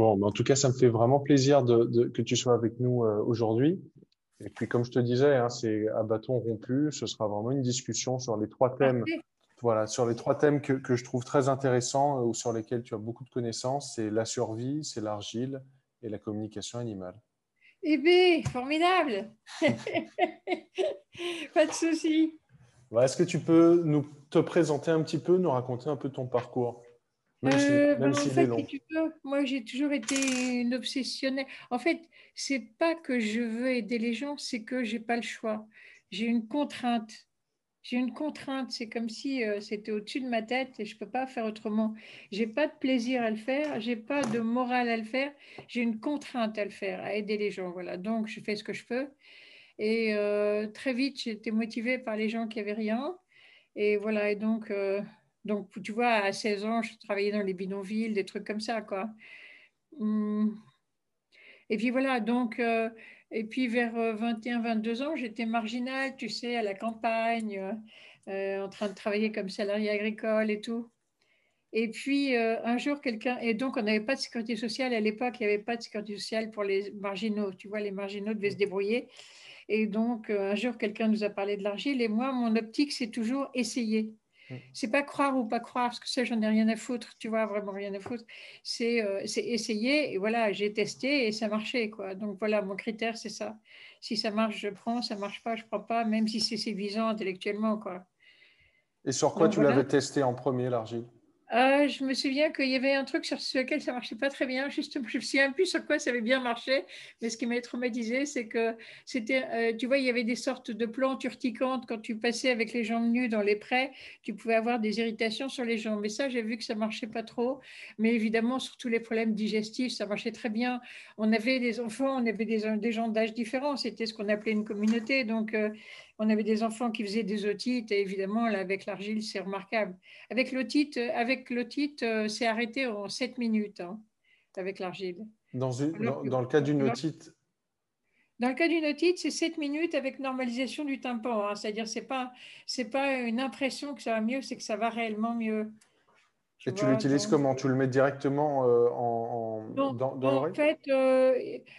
Bon, en tout cas, ça me fait vraiment plaisir de, que tu sois avec nous euh, aujourd'hui. Et puis, comme je te disais, hein, c'est à bâton rompu. Ce sera vraiment une discussion sur les trois thèmes. Voilà, sur les trois thèmes que, que je trouve très intéressants euh, ou sur lesquels tu as beaucoup de connaissances, c'est la survie, c'est l'argile et la communication animale. Eh bien, formidable Pas de souci. Est-ce que tu peux nous te présenter un petit peu, nous raconter un peu ton parcours? Même si, euh, fait, long. moi, j'ai toujours été une obsessionnelle. En fait, c'est pas que je veux aider les gens, c'est que j'ai pas le choix. J'ai une contrainte. J'ai une contrainte. C'est comme si euh, c'était au-dessus de ma tête et je peux pas faire autrement. J'ai pas de plaisir à le faire. J'ai pas de morale à le faire. J'ai une contrainte à le faire, à aider les gens. Voilà. Donc, je fais ce que je peux. Et euh, très vite, j'étais motivée par les gens qui avaient rien. Et voilà. Et donc donc, tu vois, à 16 ans, je travaillais dans les bidonvilles, des trucs comme ça, quoi. Hum. Et puis voilà, donc, euh, et puis vers 21, euh, 22 ans, j'étais marginale, tu sais, à la campagne, euh, en train de travailler comme salarié agricole et tout. Et puis un jour, quelqu'un, et donc on n'avait pas de sécurité sociale à l'époque, il n'y avait pas de sécurité sociale pour les marginaux, tu vois, les marginaux devaient se débrouiller. Et donc un jour, quelqu'un nous a parlé de l'argile, et moi, mon optique, c'est toujours essayer. Mm. C'est pas croire ou pas croire, parce que ça, j'en ai rien à foutre, tu vois, vraiment rien à foutre. C'est euh, essayer, et voilà, j'ai testé et ça marchait, quoi. Donc voilà, mon critère, c'est ça. Si ça marche, je prends, ça marche pas, je prends pas, même si c'est séduisant intellectuellement, quoi. Et sur quoi tu l'avais testé en premier, l'argile? Euh, je me souviens qu'il y avait un truc sur lequel ça marchait pas très bien. Justement, je me souviens plus sur quoi ça avait bien marché, mais ce qui m'a traumatisé, c'est que c'était, euh, tu vois, il y avait des sortes de plantes urticantes quand tu passais avec les jambes nues dans les prés, tu pouvais avoir des irritations sur les jambes. Mais ça, j'ai vu que ça marchait pas trop. Mais évidemment, sur tous les problèmes digestifs, ça marchait très bien. On avait des enfants, on avait des, gens d'âge différents. C'était ce qu'on appelait une communauté, donc. Euh, on avait des enfants qui faisaient des otites et évidemment, là, avec l'argile, c'est remarquable. Avec l'otite, avec l'otite, euh, c'est arrêté en 7 minutes hein, avec l'argile. Dans, dans, le cas d'une otite? Dans le cas d'une otite, c'est 7 minutes avec normalisation du tympan. Hein. C'est-à-dire, ce n'est pas, pas une impression que ça va mieux, c'est que ça va réellement mieux. Et tu l'utilises comment? Tu le mets directement euh, en, dans, dans l'oreille En fait, euh,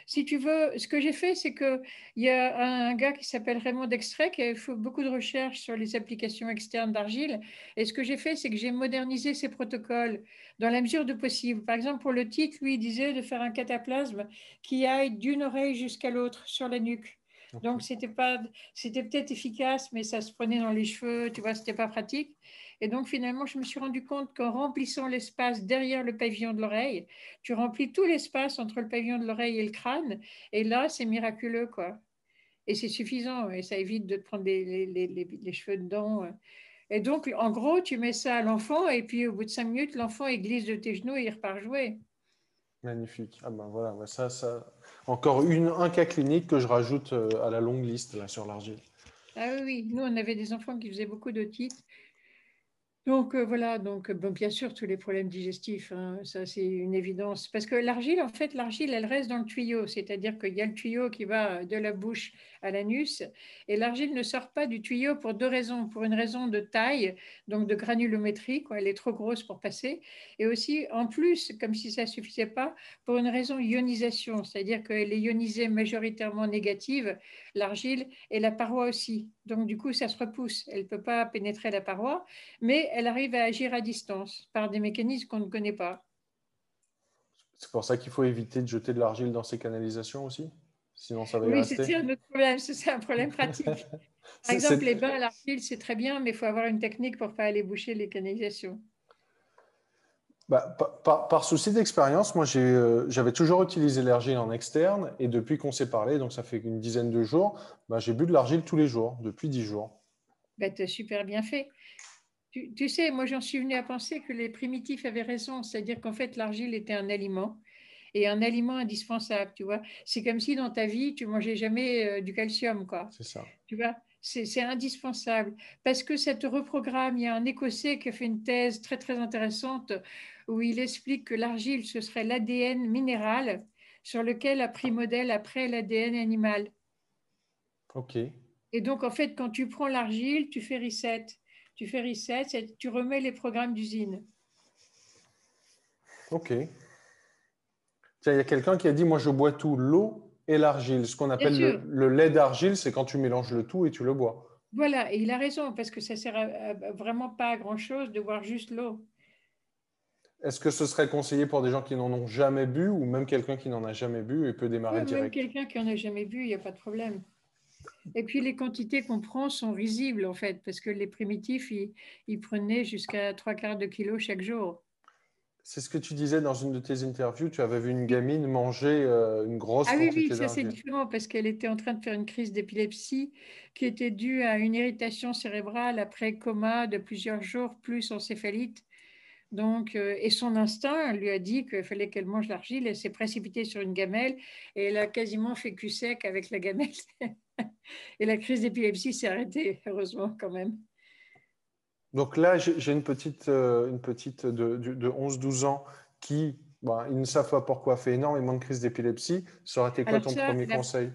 si tu veux, ce que j'ai fait, c'est qu'il y a un gars qui s'appelle Raymond Dextrait qui a fait beaucoup de recherches sur les applications externes d'argile. Et ce que j'ai fait, c'est que j'ai modernisé ces protocoles dans la mesure de possible. Par exemple, pour le titre, lui, il disait de faire un cataplasme qui aille d'une oreille jusqu'à l'autre sur la nuque. Donc, c'était pas, c'était peut-être efficace, mais ça se prenait dans les cheveux, tu vois, c'était pas pratique. Et donc, finalement, je me suis rendu compte qu'en remplissant l'espace derrière le pavillon de l'oreille, tu remplis tout l'espace entre le pavillon de l'oreille et le crâne. Et là, c'est miraculeux, quoi. Et c'est suffisant. Et ça évite de te prendre les, les, les, les, cheveux dedans. Et donc, en gros, tu mets ça à l'enfant. Et puis, au bout de cinq minutes, l'enfant, il glisse de tes genoux et il repart jouer. Magnifique. Ah ben voilà, ça, ça... encore une, un cas clinique que je rajoute euh, à la longue liste. Là, sur l'argile. Ah oui, nous, on avait des enfants qui faisaient beaucoup de titres donc euh, voilà, donc bon, bien sûr tous les problèmes digestifs, hein, ça c'est une évidence. Parce que l'argile, en fait, l'argile, elle reste dans le tuyau, c'est-à-dire qu'il y a le tuyau qui va de la bouche à l'anus, et l'argile ne sort pas du tuyau pour deux raisons. Pour une raison de taille, donc de granulométrie, quoi, elle est trop grosse pour passer, et aussi en plus, comme si ça suffisait pas, pour une raison ionisation, c'est-à-dire qu'elle est ionisée majoritairement négative, l'argile, et la paroi aussi. Donc du coup, ça se repousse, elle ne peut pas pénétrer la paroi, mais elle arrive à agir à distance par des mécanismes qu'on ne connaît pas. C'est pour ça qu'il faut éviter de jeter de l'argile dans ces canalisations aussi Sinon, ça va y oui, c'est un autre problème. C'est un problème pratique. Par exemple, les bains à l'argile, c'est très bien, mais il faut avoir une technique pour ne pas aller boucher les canalisations. Bah, par, souci d'expérience, moi euh, j'avais toujours utilisé l'argile en externe et depuis qu'on s'est parlé, donc ça fait une dizaine de jours, bah, j'ai bu de l'argile tous les jours, depuis dix jours. Bah, tu as super bien fait. Tu, sais, moi j'en suis venu à penser que les primitifs avaient raison, c'est-à-dire qu'en fait l'argile était un aliment et un aliment indispensable, tu vois. C'est comme si dans ta vie tu mangeais jamais euh, du calcium, quoi. C'est ça. Tu vois c'est indispensable parce que ça te reprogramme. Il y a un Écossais qui a fait une thèse très très intéressante où il explique que l'argile, ce serait l'ADN minéral sur lequel a pris modèle après l'ADN animal. OK. Et donc, en fait, quand tu prends l'argile, tu fais reset tu fais reset, tu remets les programmes d'usine. Ok. Tiens, il y a quelqu'un qui a dit, moi je bois tout, l'eau et l'argile. Ce qu'on appelle le, lait d'argile, c'est quand tu mélanges le tout et tu le bois. Voilà, et il a raison, parce que ça sert vraiment pas à grand-chose de boire juste l'eau. Est-ce que ce serait conseillé pour des gens qui n'en ont jamais bu ou même quelqu'un qui n'en a jamais bu et peut démarrer direct Même quelqu'un qui n'en a jamais bu, il n'y a pas de problème. Et puis les quantités qu'on prend sont risibles en fait, parce que les primitifs, ils, prenaient jusqu'à trois quarts de kilo chaque jour. C'est ce que tu disais dans une de tes interviews, tu avais vu une gamine manger euh, une grosse ah, quantité Ah oui, oui, ça c'est différent parce qu'elle était en train de faire une crise d'épilepsie qui était due à une irritation cérébrale après coma de plusieurs jours plus encéphalite. Donc, euh, et son instinct lui a dit qu'il fallait qu'elle mange l'argile. Elle s'est précipitée sur une gamelle et elle a quasiment fait cul sec avec la gamelle. et la crise d'épilepsie s'est arrêtée, heureusement quand même. Donc là, j'ai une petite, euh, une petite de, de 11-12 ans qui, bah, ils ne savent pas pourquoi, fait énormément de crises d'épilepsie. Ça aurait été quoi ton premier conseil?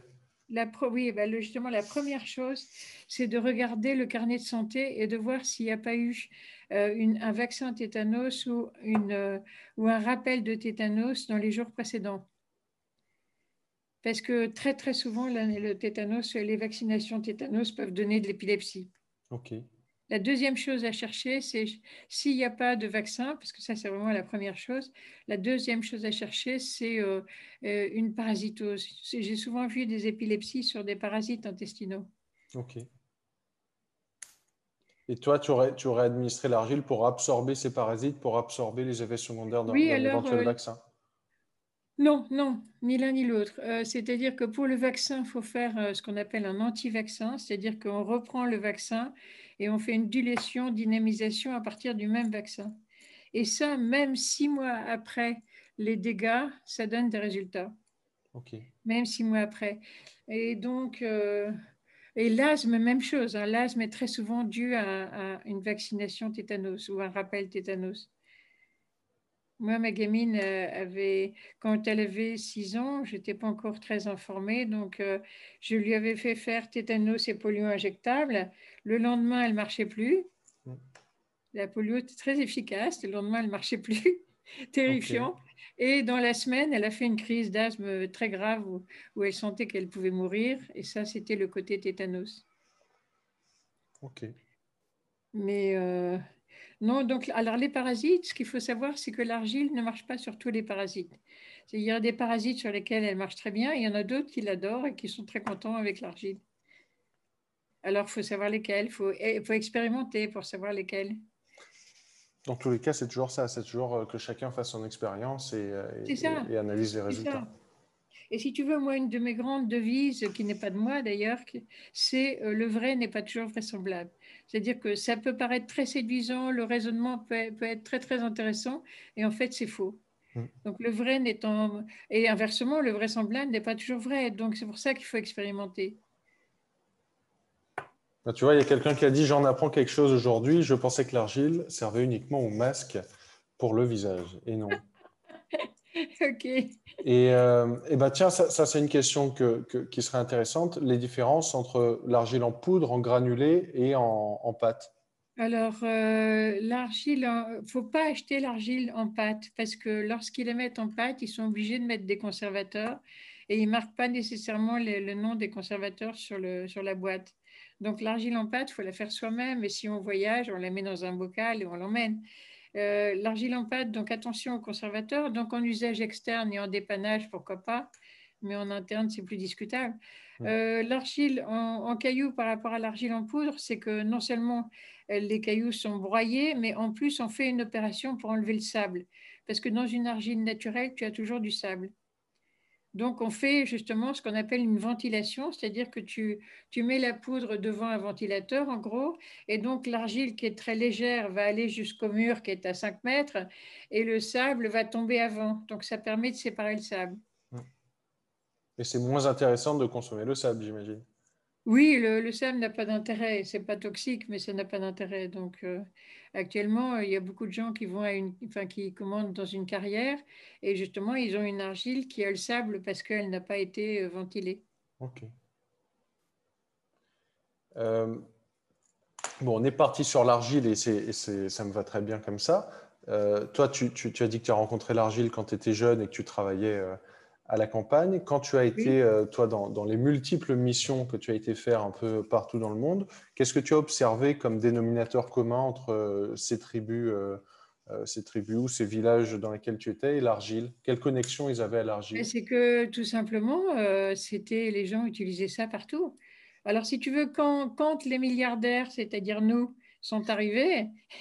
La, oui, bah, justement, la première chose, c'est de regarder le carnet de santé et de voir s'il n'y a pas eu euh, un vaccin tétanos ou, une, euh, ou un rappel de tétanos dans les jours précédents. Parce que très très souvent, le tétanos, les vaccinations tétanos peuvent donner de l'épilepsie. Ok. La deuxième chose à chercher, c'est s'il n'y a pas de vaccin, parce que ça c'est vraiment la première chose. La deuxième chose à chercher, c'est euh, une parasitose. J'ai souvent vu des épilepsies sur des parasites intestinaux. Ok. Et toi, tu aurais, tu aurais administré l'argile pour absorber ces parasites, pour absorber les effets secondaires d'un éventuel euh, vaccin? Non, non, ni l'un ni l'autre. Euh, c'est-à-dire que pour le vaccin, il faut faire euh, ce qu'on appelle un anti-vaccin, c'est-à-dire qu'on reprend le vaccin et on fait une dilution, dynamisation à partir du même vaccin. Et ça, même six mois après les dégâts, ça donne des résultats. Ok. Même six mois après. Et donc, et l'asthme, même chose. Hein. L'asthme est très souvent dû à, une vaccination tétanos ou un rappel tétanos. Moi, ma gamine euh, avait, quand elle avait 6 ans, je n'étais pas encore très informée, donc euh, je lui avais fait faire tétanos et polio injectable. Le lendemain, elle ne marchait plus. Mm. La polio était très efficace. Le lendemain, elle ne marchait plus. Terrifiant. Et dans la semaine, elle a fait une crise d'asthme très grave où, elle sentait qu'elle pouvait mourir. Et ça, c'était le côté tétanos. OK. Mais euh, non, donc, alors les parasites, ce qu'il faut savoir, c'est que l'argile ne marche pas sur tous les parasites. Il y a des parasites sur lesquels elle marche très bien, il y en a d'autres qui l'adorent et qui sont très contents avec l'argile. Alors, il faut savoir lesquels, il faut, faut expérimenter pour savoir lesquels. Dans tous les cas, c'est toujours ça. C'est toujours euh, que chacun fasse son expérience et, euh, et, analyse les résultats. Et si tu veux, moi, une de mes grandes devises, qui n'est pas de moi d'ailleurs, c'est euh, le vrai n'est pas toujours vraisemblable. C'est-à-dire que ça peut paraître très séduisant, le raisonnement peut, peut être très très intéressant, et en fait, c'est faux. Mm. Donc le vrai n'étant et inversement, le vraisemblable n'est pas toujours vrai. Donc c'est pour ça qu'il faut expérimenter. Tu vois, il y a quelqu'un qui a dit J'en apprends quelque chose aujourd'hui. Je pensais que l'argile servait uniquement au masque pour le visage. Et non. ok. Et, euh, et bah, tiens, ça, c'est une question qui serait intéressante les différences entre l'argile en poudre, en granulé et en, pâte. Alors, euh, l'argile, il ne faut pas acheter l'argile en pâte parce que lorsqu'ils la mettent en pâte, ils sont obligés de mettre des conservateurs et ils ne marquent pas nécessairement le, nom des conservateurs sur, le, sur la boîte. Donc l'argile en pâte, il faut la faire soi-même. Et si on voyage, on la met dans un bocal et on l'emmène. Euh, l'argile en pâte, donc attention aux conservateurs. Donc en usage externe et en dépannage, pourquoi pas. Mais en interne, c'est plus discutable. Euh, l'argile en, en, caillou par rapport à l'argile en poudre, c'est que non seulement euh, les cailloux sont broyés, mais en plus on fait une opération pour enlever le sable. Parce que dans une argile naturelle, tu as toujours du sable. Donc, on fait justement ce qu'on appelle une ventilation, c'est-à-dire que tu, mets la poudre devant un ventilateur, en gros, et donc l'argile qui est très légère va aller jusqu'au mur qui est à 5 mètres, et le sable va tomber avant. Donc, ça permet de séparer le sable. Et c'est moins intéressant de consommer le sable, j'imagine. Oui, le, sable n'a pas d'intérêt. C'est pas toxique, mais ça n'a pas d'intérêt. Donc, euh, actuellement, il y a beaucoup de gens qui vont à une, enfin, qui commandent dans une carrière et justement, ils ont une argile qui a le sable parce qu'elle n'a pas été euh, ventilée. Ok. Euh, bon, on est parti sur l'argile et, ça me va très bien comme ça. toi, tu, tu, as dit que tu as rencontré l'argile quand tu étais jeune et que tu travaillais à la campagne. Quand tu as été, toi, dans, dans, les multiples missions que tu as été faire un peu partout dans le monde, qu'est-ce que tu as observé comme dénominateur commun entre ces tribus euh, ces tribus ou ces villages dans lesquels tu étais et l'argile? Quelle connexion ils avaient à l'argile? C'est que tout simplement, euh, c'était les gens utilisaient ça partout. Alors si tu veux, quand, quand les milliardaires, c'est-à-dire nous, sont arrivés,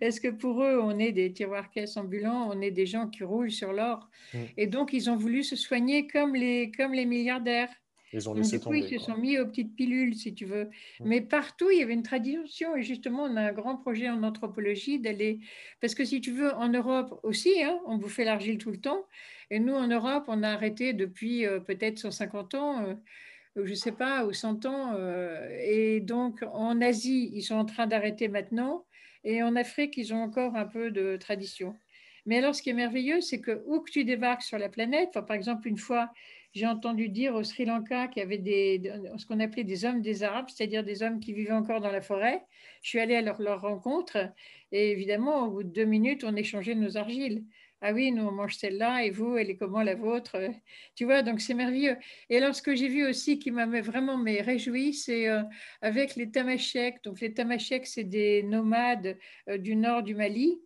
est-ce que pour eux, on est des tiroirs-caisses ambulants, on est des gens qui roulent sur l'or mm. Et donc, ils ont voulu se soigner comme les, comme les milliardaires. Ils ont laissé tomber. ils se sont mis aux petites pilules, si tu veux. Mm. Mais partout, il y avait une tradition. Et justement, on a un grand projet en anthropologie d'aller. Parce que si tu veux, en Europe aussi, hein, on bouffait l'argile tout le temps. Et nous, en Europe, on a arrêté depuis euh, peut-être 150 ans. Euh, je ne sais pas, ou 100 ans. Euh, et donc, en Asie, ils sont en train d'arrêter maintenant. Et en Afrique, ils ont encore un peu de tradition. Mais alors, ce qui est merveilleux, c'est que où que tu débarques sur la planète, par exemple, une fois, j'ai entendu dire au Sri Lanka qu'il y avait des, ce qu'on appelait des hommes des Arabes, c'est-à-dire des hommes qui vivaient encore dans la forêt. Je suis allée à leur, leur, rencontre et évidemment, au bout de deux minutes, on échangeait nos argiles. Ah oui, nous on mange celle-là et vous, elle est comment la vôtre Tu vois, donc c'est merveilleux. Et alors, ce que j'ai vu aussi qui m'a vraiment mais réjoui, c'est euh, avec les Tamasheks. Donc, les Tamasheks, c'est des nomades euh, du nord du Mali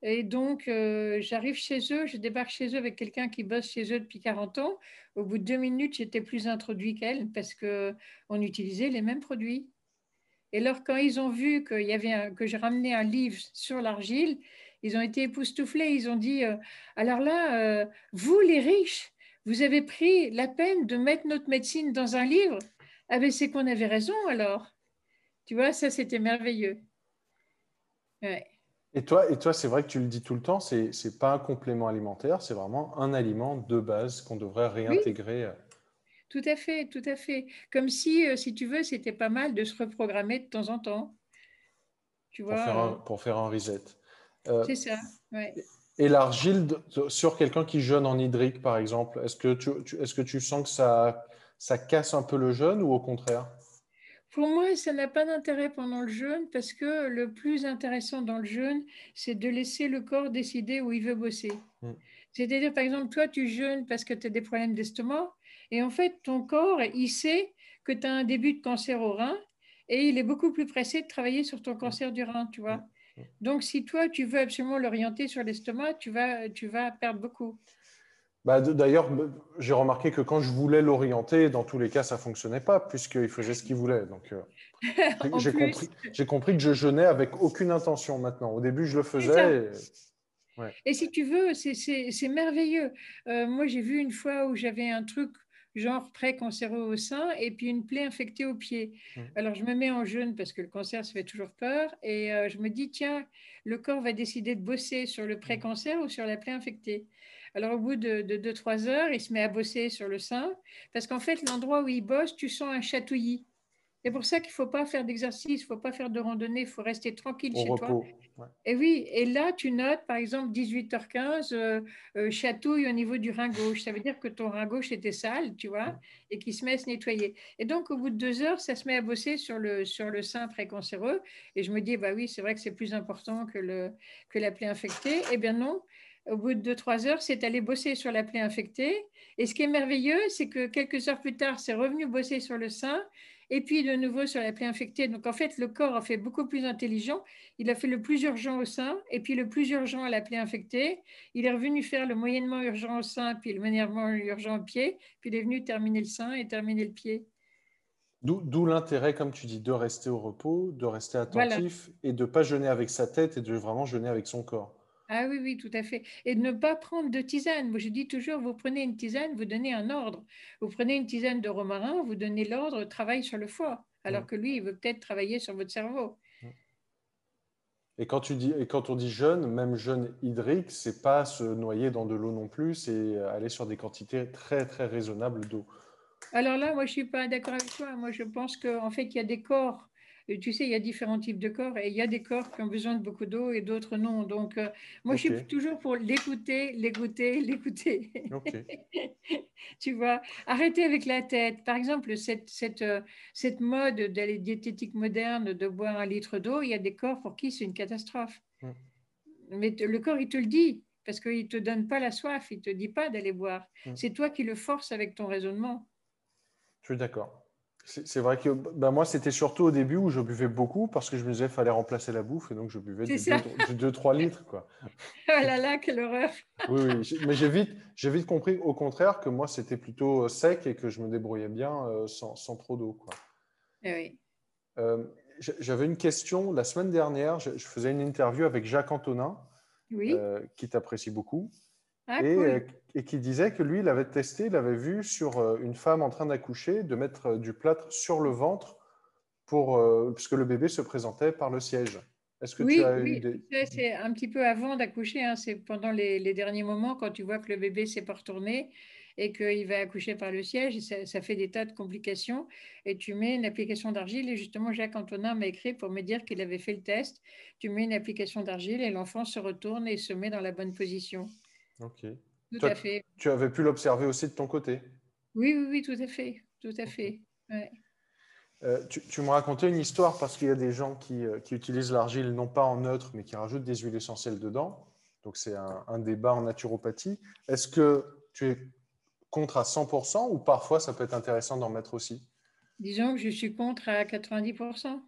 et donc, euh, j'arrive chez eux, je débarque chez eux avec quelqu'un qui bosse chez eux depuis 40 ans. Au bout de deux minutes, j'étais plus introduit qu'elle parce qu'on utilisait les mêmes produits. Et alors, quand ils ont vu que j'ai ramené un livre sur l'argile, ils ont été époustouflés. Ils ont dit euh, Alors là, euh, vous, les riches, vous avez pris la peine de mettre notre médecine dans un livre Ah, ben c'est qu'on avait raison alors. Tu vois, ça, c'était merveilleux. Ouais. Et toi, et toi c'est vrai que tu le dis tout le temps, ce n'est pas un complément alimentaire, c'est vraiment un aliment de base qu'on devrait réintégrer. Tout à fait, tout à fait. Comme si, euh, si tu veux, c'était pas mal de se reprogrammer de temps en temps. Tu vois, pour, faire un, reset. Euh, c'est ça, ouais. Et l'argile sur quelqu'un qui jeûne en hydrique, par exemple, est-ce que tu, est-ce que tu sens que ça, ça casse un peu le jeûne ou au contraire? Pour moi, ça n'a pas d'intérêt pendant le jeûne parce que le plus intéressant dans le jeûne, c'est de laisser le corps décider où il veut bosser. Mm. C'est-à-dire, par exemple, toi, tu jeûnes parce que tu as des problèmes d'estomac et en fait, ton corps, il sait que tu as un début de cancer au rein et il est beaucoup plus pressé de travailler sur ton cancer du rein, tu vois. Mm. Donc, si toi, tu veux absolument l'orienter sur l'estomac, tu vas, tu vas perdre beaucoup. Bah, D'ailleurs, j'ai remarqué que quand je voulais l'orienter, dans tous les cas, ça ne fonctionnait pas, puisqu'il faisait ce qu'il voulait. Donc, euh, j'ai compris, compris, que je jeûnais avec aucune intention maintenant. Au début, je le faisais. Et, si tu veux, c'est merveilleux. Euh, moi, j'ai vu une fois où j'avais un truc genre pré-cancéreux au sein et puis une plaie infectée au pied. Mmh. Alors, je me mets en jeûne parce que le cancer, ça fait toujours peur. Et euh, je me dis, tiens, le corps va décider de bosser sur le pré-cancer ou sur la plaie infectée. Alors, au bout de 2-3 heures, il se met à bosser sur le sein, parce qu'en fait, l'endroit où il bosse, tu sens un chatouillis. C'est pour ça qu'il ne faut pas faire d'exercice, il ne faut pas faire de randonnée, il faut rester tranquille chez toi. Et oui, et là, tu notes, par exemple, 18h15, euh, euh, chatouille au niveau du rein gauche. Ça veut dire que ton rein gauche était sale, tu vois, et qu'il se met à se nettoyer. Et donc, au bout de deux heures, ça se met à bosser sur le, sur le sein précancéreux. Et je me dis, bah oui, c'est vrai que c'est plus important que, le, que la plaie infectée. Eh bien non, au bout de 2-3 heures, c'est allé bosser sur la plaie infectée. Et ce qui est merveilleux, c'est que quelques heures plus tard, c'est revenu bosser sur le sein et puis de nouveau sur la plaie infectée. Donc en fait, le corps a fait beaucoup plus intelligent. Il a fait le plus urgent au sein et puis le plus urgent à la plaie infectée. Il est revenu faire le moyennement urgent au sein, puis le moyennement urgent au pied, puis il est venu terminer le sein et terminer le pied. D'où l'intérêt, comme tu dis, de rester au repos, de rester attentif et de ne pas jeûner avec sa tête et de vraiment jeûner avec son corps. Ah oui, oui, tout à fait. Et de ne pas prendre de tisane. Moi, je dis toujours, vous prenez une tisane, vous donnez un ordre. Vous prenez une tisane de romarin, vous donnez l'ordre, travaille sur le foie. Alors mm. que lui, il veut peut-être travailler sur votre cerveau. Mm. Et quand, tu dis, et quand on dit jeûne, même jeûne hydrique, c'est pas se noyer dans de l'eau non plus, c'est aller sur des quantités très, très raisonnables d'eau. Alors là, moi, je suis pas d'accord avec toi. Moi, je pense qu'en fait, il y a des corps tu sais, il y a différents types de corps et il y a des corps qui ont besoin de beaucoup d'eau et d'autres non. Donc, euh, moi, je suis toujours pour l'écouter, l'écouter, l'écouter. tu vois, arrêter avec la tête. Par exemple, cette, cette, euh, cette mode de la diététique moderne de boire un litre d'eau, il y a des corps pour qui c'est une catastrophe. Mais le corps, il te le dit, parce qu'il ne te donne pas la soif, il ne te dit pas d'aller boire. Mm. C'est toi qui le forces avec ton raisonnement. Je suis d'accord. C'est vrai que bah, moi, c'était surtout au début où je buvais beaucoup parce que je me disais qu'il fallait remplacer la bouffe et donc je buvais 2-3 litres. Quoi. oh là là, quelle horreur Oui, oui. mais j'ai vite, vite compris au contraire que moi, c'était plutôt sec et que je me débrouillais bien euh, sans, sans, trop d'eau. Eh oui. Euh, j'avais une question. La semaine dernière, je, faisais une interview avec Jacques Antonin, euh, qui t'apprécie beaucoup. Ah, euh, et, qui disait que lui, il avait testé, il avait vu sur euh, une femme en train d'accoucher de mettre du plâtre sur le ventre pour, puisque le bébé se présentait par le siège. Est-ce que oui, tu as oui. eu C'est un petit peu avant d'accoucher, hein. c'est pendant les, les, derniers moments quand tu vois que le bébé s'est pas retourné et qu'il va accoucher par le siège, et ça, fait des tas de complications. Et tu mets une application d'argile, et justement, Jacques Antonin m'a écrit pour me dire qu'il avait fait le test. Tu mets une application d'argile et l'enfant se retourne et se met dans la bonne position. Ok. Tout à fait. Tu avais pu l'observer aussi de ton côté? Oui, oui, oui, tout à fait. Tout à fait. Euh, tu, me racontais une histoire parce qu'il y a des gens qui, euh, qui utilisent l'argile non pas en neutre, mais qui rajoutent des huiles essentielles dedans. Donc, c'est un, un, débat en naturopathie. Est-ce que tu es contre à 100% ou parfois ça peut être intéressant d'en mettre aussi? Disons que je suis contre à 90%.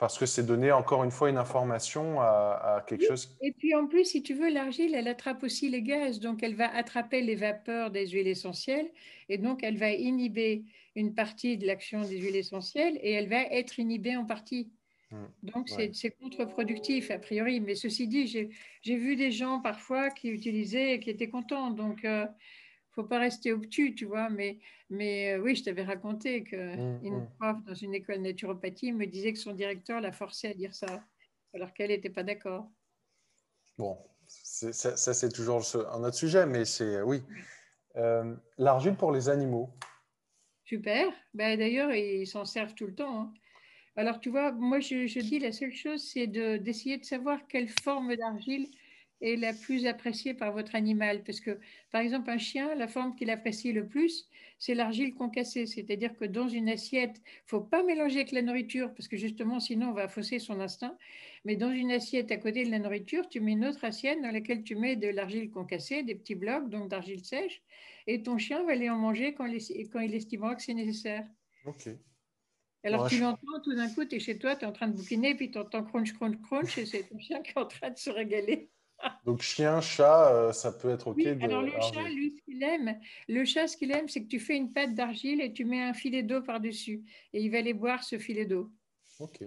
Parce que c'est donner encore une fois une information à, quelque chose. Et puis en plus, si tu veux, l'argile, elle attrape aussi les gaz. Donc elle va attraper les vapeurs des huiles essentielles et donc elle va inhiber une partie de l'action des huiles essentielles et elle va être inhibée en partie. Hmm. Donc c'est contre-productif a priori. Mais ceci dit, j'ai vu des gens parfois qui utilisaient et qui étaient contents. Donc euh, faut pas rester obtus, tu vois. Mais, mais euh, oui, je t'avais raconté qu'une mmh, mmh. prof dans une école naturopathie me disait que son directeur l'a forcé à dire ça, alors qu'elle n'était pas d'accord. Bon, ça, ça c'est toujours un autre sujet, mais c'est oui. Euh, L'argile pour les animaux. Super. Ben, D'ailleurs, ils s'en servent tout le temps. Hein. Alors, tu vois, moi, je, je, dis la seule chose, c'est d'essayer de, de, savoir quelle forme d'argile est la plus appréciée par votre animal. Parce que, par exemple, un chien, la forme qu'il apprécie le plus, c'est l'argile concassée. C'est-à-dire que dans une assiette, il faut pas mélanger avec la nourriture, parce que justement, sinon, on va fausser son instinct. Mais dans une assiette à côté de la nourriture, tu mets une autre assiette dans laquelle tu mets de l'argile concassée, des petits blocs, donc d'argile sèche, et ton chien va aller en manger quand, quand il estimera que c'est nécessaire. Ok. Alors tu l'entends, tout d'un coup, tu es chez toi, tu es en train de bouquiner, puis tu entends crunch, crunch, crunch, et c'est ton chien qui est en train de se régaler. Donc chien, chat, euh, ça peut être OK. Oui, alors le chat, lui, ce qu'il aime, le chat, ce qu'il aime, c'est que tu fais une pâte d'argile et tu mets un filet d'eau par-dessus. Et il va aller boire ce filet d'eau. OK.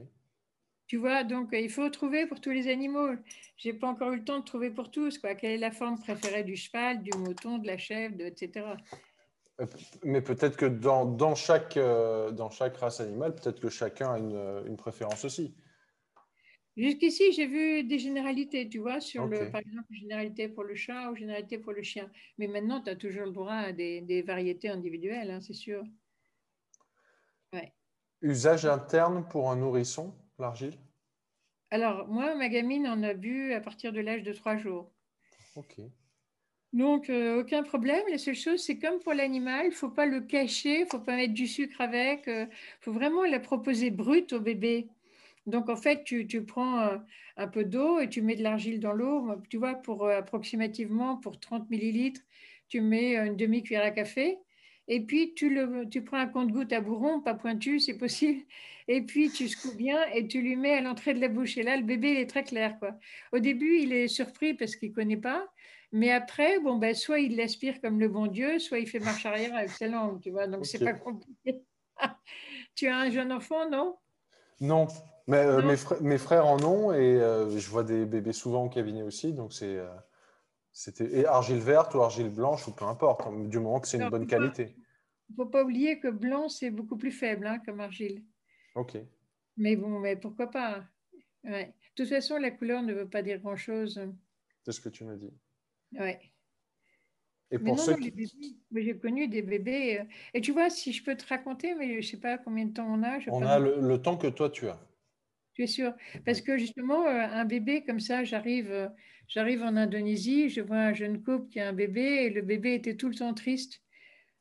Tu vois, donc il faut trouver pour tous les animaux. J'ai pas encore eu le temps de trouver pour tous. Quoi. Quelle est la forme préférée du cheval, du mouton, de la chèvre, etc. Euh, mais peut-être que dans, dans, chaque, euh, dans chaque race animale, peut-être que chacun a une, une préférence aussi. Jusqu'ici, j'ai vu des généralités, tu vois, sur le, par exemple, généralité pour le chat ou généralité pour le chien. Mais maintenant, tu as toujours le droit à des, variétés individuelles, hein, c'est sûr. Usage interne pour un nourrisson, l'argile? Alors, moi, ma gamine en a bu à partir de l'âge de trois jours. Ok. Donc, euh, aucun problème. La seule chose, c'est comme pour l'animal, il ne faut pas le cacher, il ne faut pas mettre du sucre avec. Il euh, faut vraiment la proposer brute au bébé. Donc, en fait, tu, prends euh, un peu d'eau et tu mets de l'argile dans l'eau. Tu vois, pour euh, approximativement pour 30 millilitres, tu mets une demi-cuillère à café. Et puis, tu, le, tu prends un compte-goutte à bourron, pas pointu, c'est possible. Et puis, tu secoues bien et tu lui mets à l'entrée de la bouche. Et là, le bébé, il est très clair. Quoi. Au début, il est surpris parce qu'il ne connaît pas. Mais après, bon, ben, soit il l'aspire comme le bon Dieu, soit il fait marche arrière avec sa langue. Tu vois, donc, c'est pas compliqué. tu as un jeune enfant, non? Non, mais, euh, mes, frères, en ont et euh, je vois des bébés souvent au cabinet aussi. Donc c'est euh, c'était et argile verte ou argile blanche ou peu importe, hein, du moment que c'est une bonne qualité. Il ne faut pas oublier que blanc c'est beaucoup plus faible hein, comme argile. Ok. Mais bon, mais pourquoi pas De toute façon, la couleur ne veut pas dire grand chose. C'est ce que tu m'as dit. Ouais. Et pour ceux j'ai connu des bébés. Et tu vois, si je peux te raconter, mais je ne sais pas combien de temps on a. on a le, temps que toi tu as. Tu es sûr? Parce que justement, euh, un bébé comme ça, j'arrive, euh, j'arrive en Indonésie, je vois un jeune couple qui a un bébé et le bébé était tout le temps triste,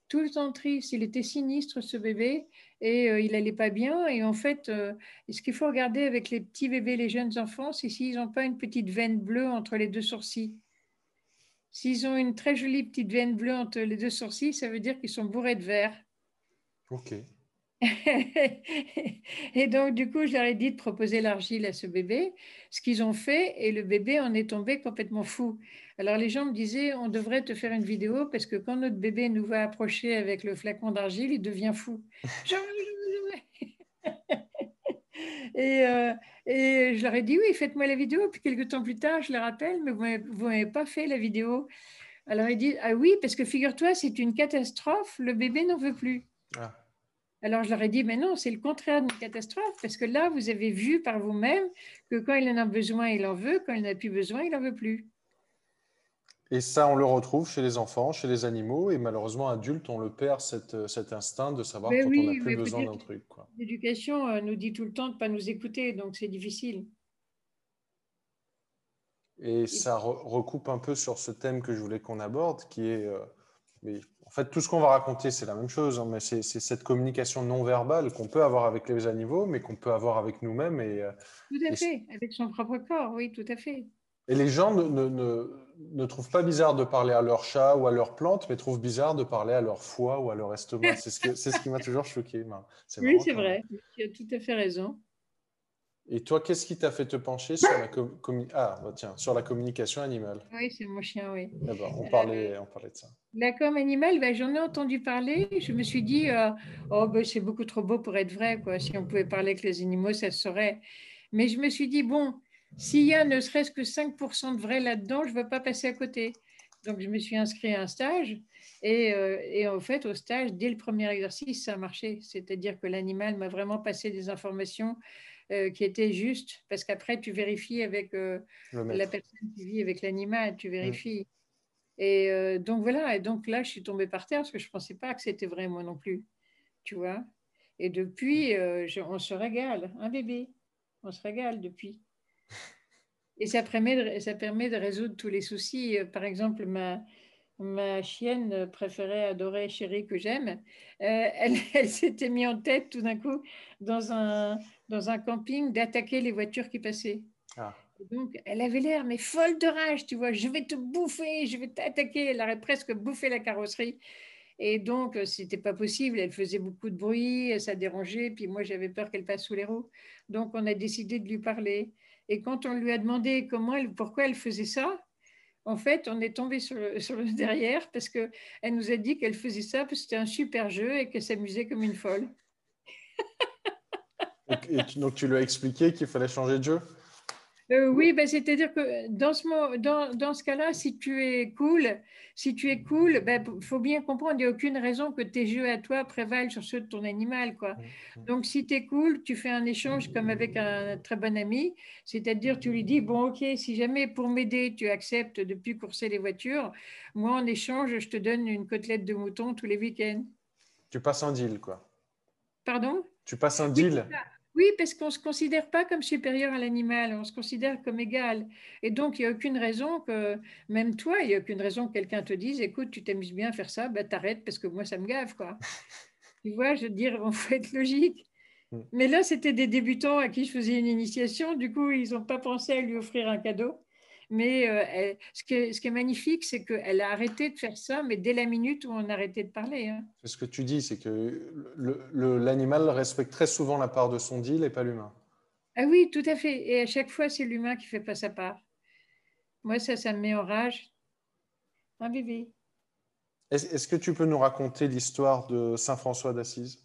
tout le temps triste. Il était sinistre ce bébé et il n'allait pas bien. Et en fait, ce qu'il faut regarder avec les petits bébés, les jeunes enfants, c'est s'ils n'ont pas une petite veine bleue entre les deux sourcils. S'ils ont une très jolie petite veine bleue entre les deux sourcils, ça veut dire qu'ils sont bourrés de verre. Ok. et donc, du coup, je leur ai dit de proposer l'argile à ce bébé, ce qu'ils ont fait, et le bébé en est tombé complètement fou. Alors, les gens me disaient, on devrait te faire une vidéo parce que quand notre bébé nous va approcher avec le flacon d'argile, il devient fou. et, euh, et, je leur ai dit, oui, faites-moi la vidéo. Puis, quelques temps plus tard, je les rappelle, mais vous n'avez pas fait la vidéo. Alors, ils disent, ah oui, parce que figure-toi, c'est une catastrophe, le bébé n'en veut plus. Ah. Alors je leur ai dit, mais non, c'est le contraire d'une catastrophe, parce que là, vous avez vu par vous-même que quand il en a besoin, il en veut, quand il n'a plus besoin, il n'en veut plus. Et ça, on le retrouve chez les enfants, chez les animaux, et malheureusement, adultes, on le perd, cet instinct de savoir quand on n'a plus besoin d'un truc. L'éducation euh, nous dit tout le temps de ne pas nous écouter, donc c'est difficile. Et ça recoupe un peu sur ce thème que je voulais qu'on aborde, qui est euh, en fait, tout ce qu'on va raconter, c'est la même chose, hein, mais c'est cette communication non verbale qu'on peut avoir avec les animaux, mais qu'on peut avoir avec nous-mêmes. Et, euh, tout à fait, avec son propre corps, oui, tout à fait. Et les gens ne, ne, ne, trouvent pas bizarre de parler à leur chat ou à leur plante, mais trouvent bizarre de parler à leur foie ou à leur estomac. C'est ce, ce, qui m'a toujours choqué. Oui, c'est vrai, tu as tout à fait raison. Et toi, qu'est-ce qui t'a fait te pencher sur la, ah, bah tiens, sur la communication animale? Oui, c'est mon chien, oui. Ben, on, parlait, on parlait de ça. La com animale, ben, j'en ai entendu parler. Je me suis dit, euh, oh, ben, c'est beaucoup trop beau pour être vrai. Quoi. Si on pouvait parler avec les animaux, ça se saurait. Mais je me suis dit, bon, s'il y a ne serait-ce que 5% de vrai là-dedans, je ne veux pas passer à côté. Donc, je me suis inscrit à un stage. Et, euh, et, en fait, au stage, dès le premier exercice, ça a marché. C'est-à-dire que l'animal m'a vraiment passé des informations euh, qui était juste, parce qu'après, tu vérifies avec euh, la personne qui vit avec l'animal, tu vérifies. Et euh, donc voilà, et donc là, je suis tombée par terre parce que je ne pensais pas que c'était vrai, moi non plus. Tu vois Et depuis, on se régale, un bébé, on se régale depuis. Et ça permet de, ça permet de résoudre tous les soucis. Par exemple, ma, ma chienne préférée, adorée, chérie, que j'aime, elle, elle s'était mis en tête tout d'un coup dans un, dans un camping d'attaquer les voitures qui passaient. Ah. Donc, elle avait l'air, mais folle de rage, tu vois, je vais te bouffer, je vais t'attaquer. Elle aurait presque bouffé la carrosserie. Et donc, c'était pas possible. Elle faisait beaucoup de bruit, ça dérangeait. Puis moi, j'avais peur qu'elle passe sous les roues. Donc, on a décidé de lui parler. Et quand on lui a demandé comment elle, pourquoi elle faisait ça, en fait, on est tombé sur le, derrière parce qu'elle nous a dit qu'elle faisait ça parce que c'était un super jeu et qu'elle s'amusait comme une folle. donc, tu lui as expliqué qu'il fallait changer de jeu? Euh, Oui, ben, c'est-à-dire que dans ce, dans, dans ce cas-là, si tu es cool, si tu es cool, il ben, faut bien comprendre, il n'y a aucune raison que tes jeux à toi prévalent sur ceux de ton animal. Quoi. Donc, si tu es cool, tu fais un échange comme avec un très bon ami, c'est-à-dire tu lui dis, bon, ok, si jamais pour m'aider, tu acceptes de plus courser les voitures, moi, en échange, je te donne une côtelette de mouton tous les week-ends. Tu passes un deal, quoi. Pardon? Tu passes un deal. Oui, parce qu'on ne se considère pas comme supérieur à l'animal, on se considère comme égal. Et donc, il n'y a aucune raison que, même toi, il n'y a aucune raison que quelqu'un te dise, écoute, tu t'amuses bien à faire ça, bah, t'arrêtes parce que moi, ça me gave. Quoi. tu vois, je veux dire, il faut être logique. Mm. Mais là, c'était des débutants à qui je faisais une initiation, du coup, ils n'ont pas pensé à lui offrir un cadeau. Mais euh, ce, qui est, magnifique, c'est qu'elle a arrêté de faire ça, mais dès la minute où on a arrêté de parler. Hein. Ce que tu dis, c'est que l'animal respecte très souvent la part de son deal et pas l'humain. Ah oui, tout à fait. Et à chaque fois, c'est l'humain qui fait pas sa part. Moi, ça, ça me met en rage. Un bébé. Est-ce que tu peux nous raconter l'histoire de Saint François d'Assise?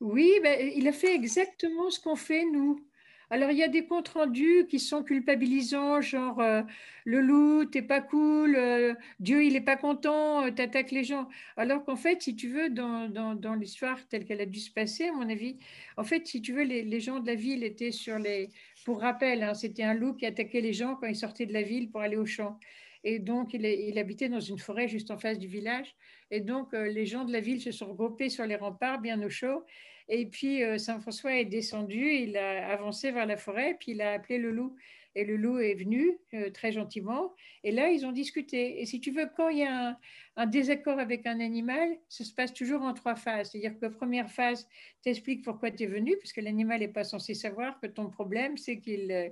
Oui, ben, il a fait exactement ce qu'on fait, nous. Alors, il y a des comptes rendus qui sont culpabilisants, genre euh, le loup, t'es pas cool, euh, Dieu, il est pas content, euh, t'attaques les gens. Alors qu'en fait, si tu veux, dans, dans, l'histoire telle qu'elle a dû se passer, à mon avis, en fait, si tu veux, les, les gens de la ville étaient sur les. Pour rappel, hein, c'était un loup qui attaquait les gens quand ils sortaient de la ville pour aller au champ. Et donc, il, il, habitait dans une forêt juste en face du village. Et donc, les gens de la ville se sont regroupés sur les remparts, bien au chaud. Et puis, euh, Saint François est descendu, il a avancé vers la forêt, puis il a appelé le loup. Et le loup est venu euh, très gentiment. Et là, ils ont discuté. Et si tu veux, quand il y a un, désaccord avec un animal, ça se passe toujours en trois phases. C'est-à-dire que première phase t'explique pourquoi tu es venu, parce que l'animal n'est pas censé savoir que ton problème, c'est qu'il euh,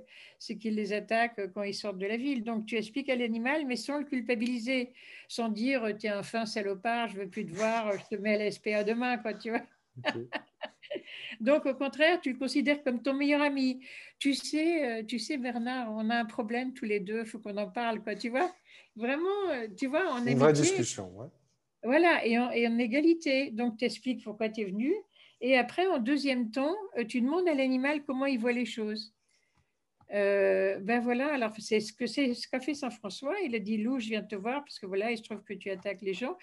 les attaque quand ils sortent de la ville. Donc, tu expliques à l'animal, mais sans le culpabiliser, sans dire, tiens, un fin salopard, je veux plus te voir, je te mets à la demain, quoi, tu vois. Donc, au contraire, tu le considères comme ton meilleur ami. Tu sais, euh, tu sais, Bernard, on a un problème tous les deux, il faut qu'on en parle, quoi, tu vois Vraiment, euh, tu vois, on est. Une vraie discussion, ouais. Voilà, et en, et en égalité. Donc, tu expliques pourquoi tu es venu. Et après, en deuxième temps, euh, tu demandes à l'animal comment il voit les choses. ben voilà, alors c'est ce que c'est ce qu'a fait Saint François. Il a dit Lou, je viens te voir parce que voilà, il se trouve que tu attaques les gens.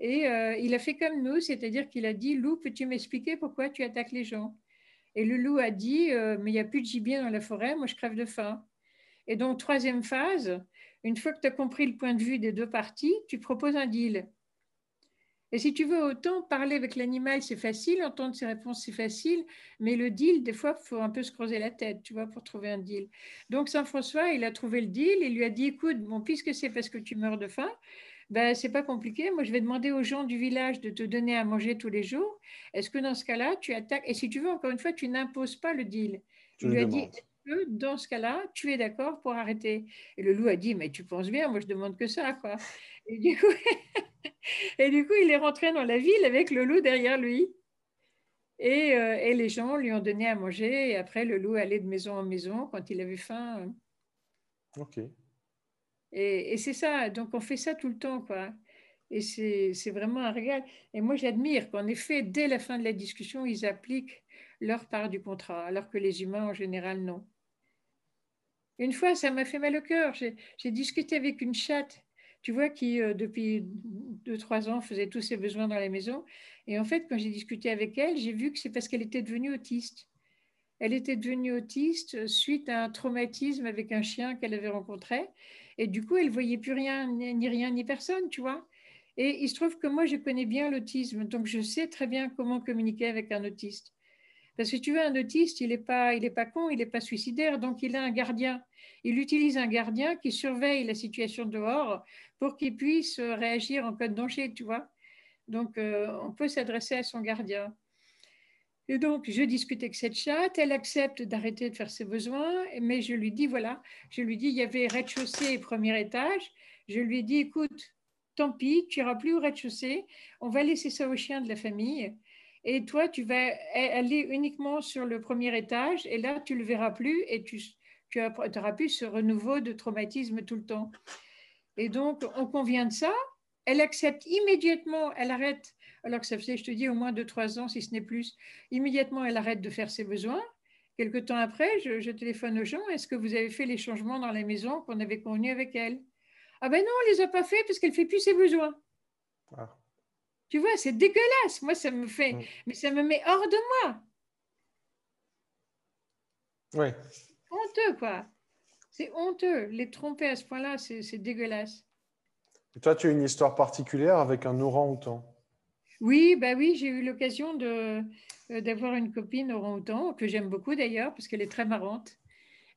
Et euh, il a fait comme nous, c'est-à-dire qu'il a dit Loup, peux-tu m'expliquer pourquoi tu attaques les gens? Et le loup a dit euh, Mais il n'y a plus de gibier dans la forêt, moi je crève de faim. Et donc, troisième phase, une fois que tu as compris le point de vue des deux parties, tu proposes un deal. Et si tu veux, autant parler avec l'animal, c'est facile, entendre ses réponses, c'est facile, mais le deal, des fois, il faut un peu se creuser la tête, tu vois, pour trouver un deal. Donc, Saint-François, il a trouvé le deal, il lui a dit, écoute, bon, puisque c'est parce que tu meurs de faim, ben, c'est pas compliqué. Moi, je vais demander aux gens du village de te donner à manger tous les jours. Est-ce que dans ce cas-là, tu attaques Et si tu veux, encore une fois, tu n'imposes pas le deal. Tu lui as dit que dans ce cas-là, tu es d'accord pour arrêter? Et le loup a dit Mais tu penses bien, moi, je demande que ça, quoi. Et du coup, et du coup il est rentré dans la ville avec le loup derrière lui. Et, euh, et, les gens lui ont donné à manger. Et après, le loup allait de maison en maison quand il avait faim. Ok. Et, c'est ça, donc on fait ça tout le temps, quoi. Et c'est vraiment un régal. Et moi, j'admire qu'en effet, dès la fin de la discussion, ils appliquent leur part du contrat, alors que les humains, en général, non. Une fois, ça m'a fait mal au cœur. J'ai discuté avec une chatte, tu vois, qui, euh, depuis deux, trois ans, faisait tous ses besoins dans la maison. Et en fait, quand j'ai discuté avec elle, j'ai vu que c'est parce qu'elle était devenue autiste. Elle était devenue autiste suite à un traumatisme avec un chien qu'elle avait rencontré. Et du coup, elle voyait plus rien, ni rien, ni personne, tu vois. Et il se trouve que moi, je connais bien l'autisme, donc je sais très bien comment communiquer avec un autiste. Parce que tu vois, un autiste, il n'est pas, il pas con, il n'est pas suicidaire, donc il a un gardien. Il utilise un gardien qui surveille la situation dehors pour qu'il puisse réagir en cas de danger, tu vois. Donc, euh, on peut s'adresser à son gardien. Et donc, je discute avec cette chatte, elle accepte d'arrêter de faire ses besoins, mais je lui dis, voilà, je lui dis, il y avait rez-de-chaussée et premier étage. Je lui dis, écoute, tant pis, tu n'iras plus au rez-de-chaussée, on va laisser ça aux chiens de la famille. Et toi, tu vas aller uniquement sur le premier étage, et là, tu ne le verras plus, et tu, tu auras plus ce renouveau de traumatisme tout le temps. Et donc, on convient de ça. Elle accepte immédiatement, elle arrête alors que ça faisait, je te dis, au moins 2-3 ans, si ce n'est plus. Immédiatement, elle arrête de faire ses besoins. Quelque temps après, je, téléphone aux gens, est-ce que vous avez fait les changements dans la maison qu'on avait convenus avec elle? Ah ben non, on ne les a pas fait parce qu'elle ne fait plus ses besoins. Ah. Tu vois, c'est dégueulasse. Moi, ça me fait, mm. mais ça me met hors de moi. Oui. Honteux, quoi. C'est honteux. Les tromper à ce point-là, c'est dégueulasse. Et toi, tu as une histoire particulière avec un orang-outan? Oui, bah oui, j'ai eu l'occasion euh, d'avoir une copine orang-outan, que j'aime beaucoup d'ailleurs, parce qu'elle est très marrante.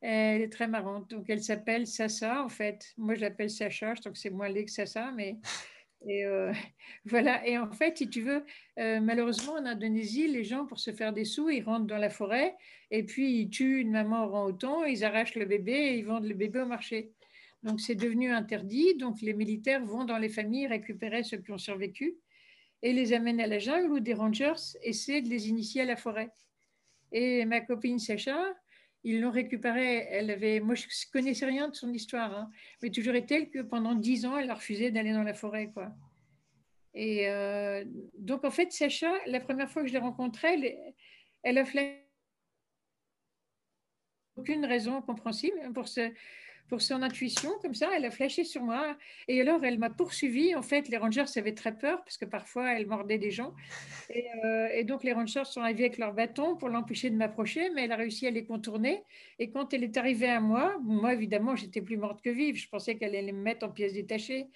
Elle est très marrante. Donc, elle s'appelle Sasa, en fait. Moi, je l'appelle Sacha, je trouve que c'est moins laid que Sasa, mais. Et euh, voilà. Et en fait, si tu veux, euh, malheureusement, en Indonésie, les gens, pour se faire des sous, ils rentrent dans la forêt et puis ils tuent une maman orang-outan, ils arrachent le bébé et ils vendent le bébé au marché. Donc, c'est devenu interdit. Donc, les militaires vont dans les familles récupérer ceux qui ont survécu et les amène à la jungle où des rangers essaient de les initier à la forêt. Et ma copine Sacha, ils l'ont récupérée. Elle avait, moi, je ne connaissais rien de son histoire, hein, mais toujours est-elle que pendant dix ans, elle a refusé d'aller dans la forêt. Quoi. Et euh, donc, en fait, Sacha, la première fois que je l'ai rencontrée, elle, elle a fait aucune raison compréhensible pour se pour son intuition, comme ça, elle a flashé sur moi. Et alors, elle m'a poursuivi. En fait, les rangers avaient très peur parce que parfois, elle mordait des gens. Euh, et, donc, les rangers sont arrivés avec leur bâton pour l'empêcher de m'approcher, mais elle a réussi à les contourner. Et quand elle est arrivée à moi, moi, évidemment, j'étais plus morte que vive. Je pensais qu'elle allait me mettre en pièces détachées.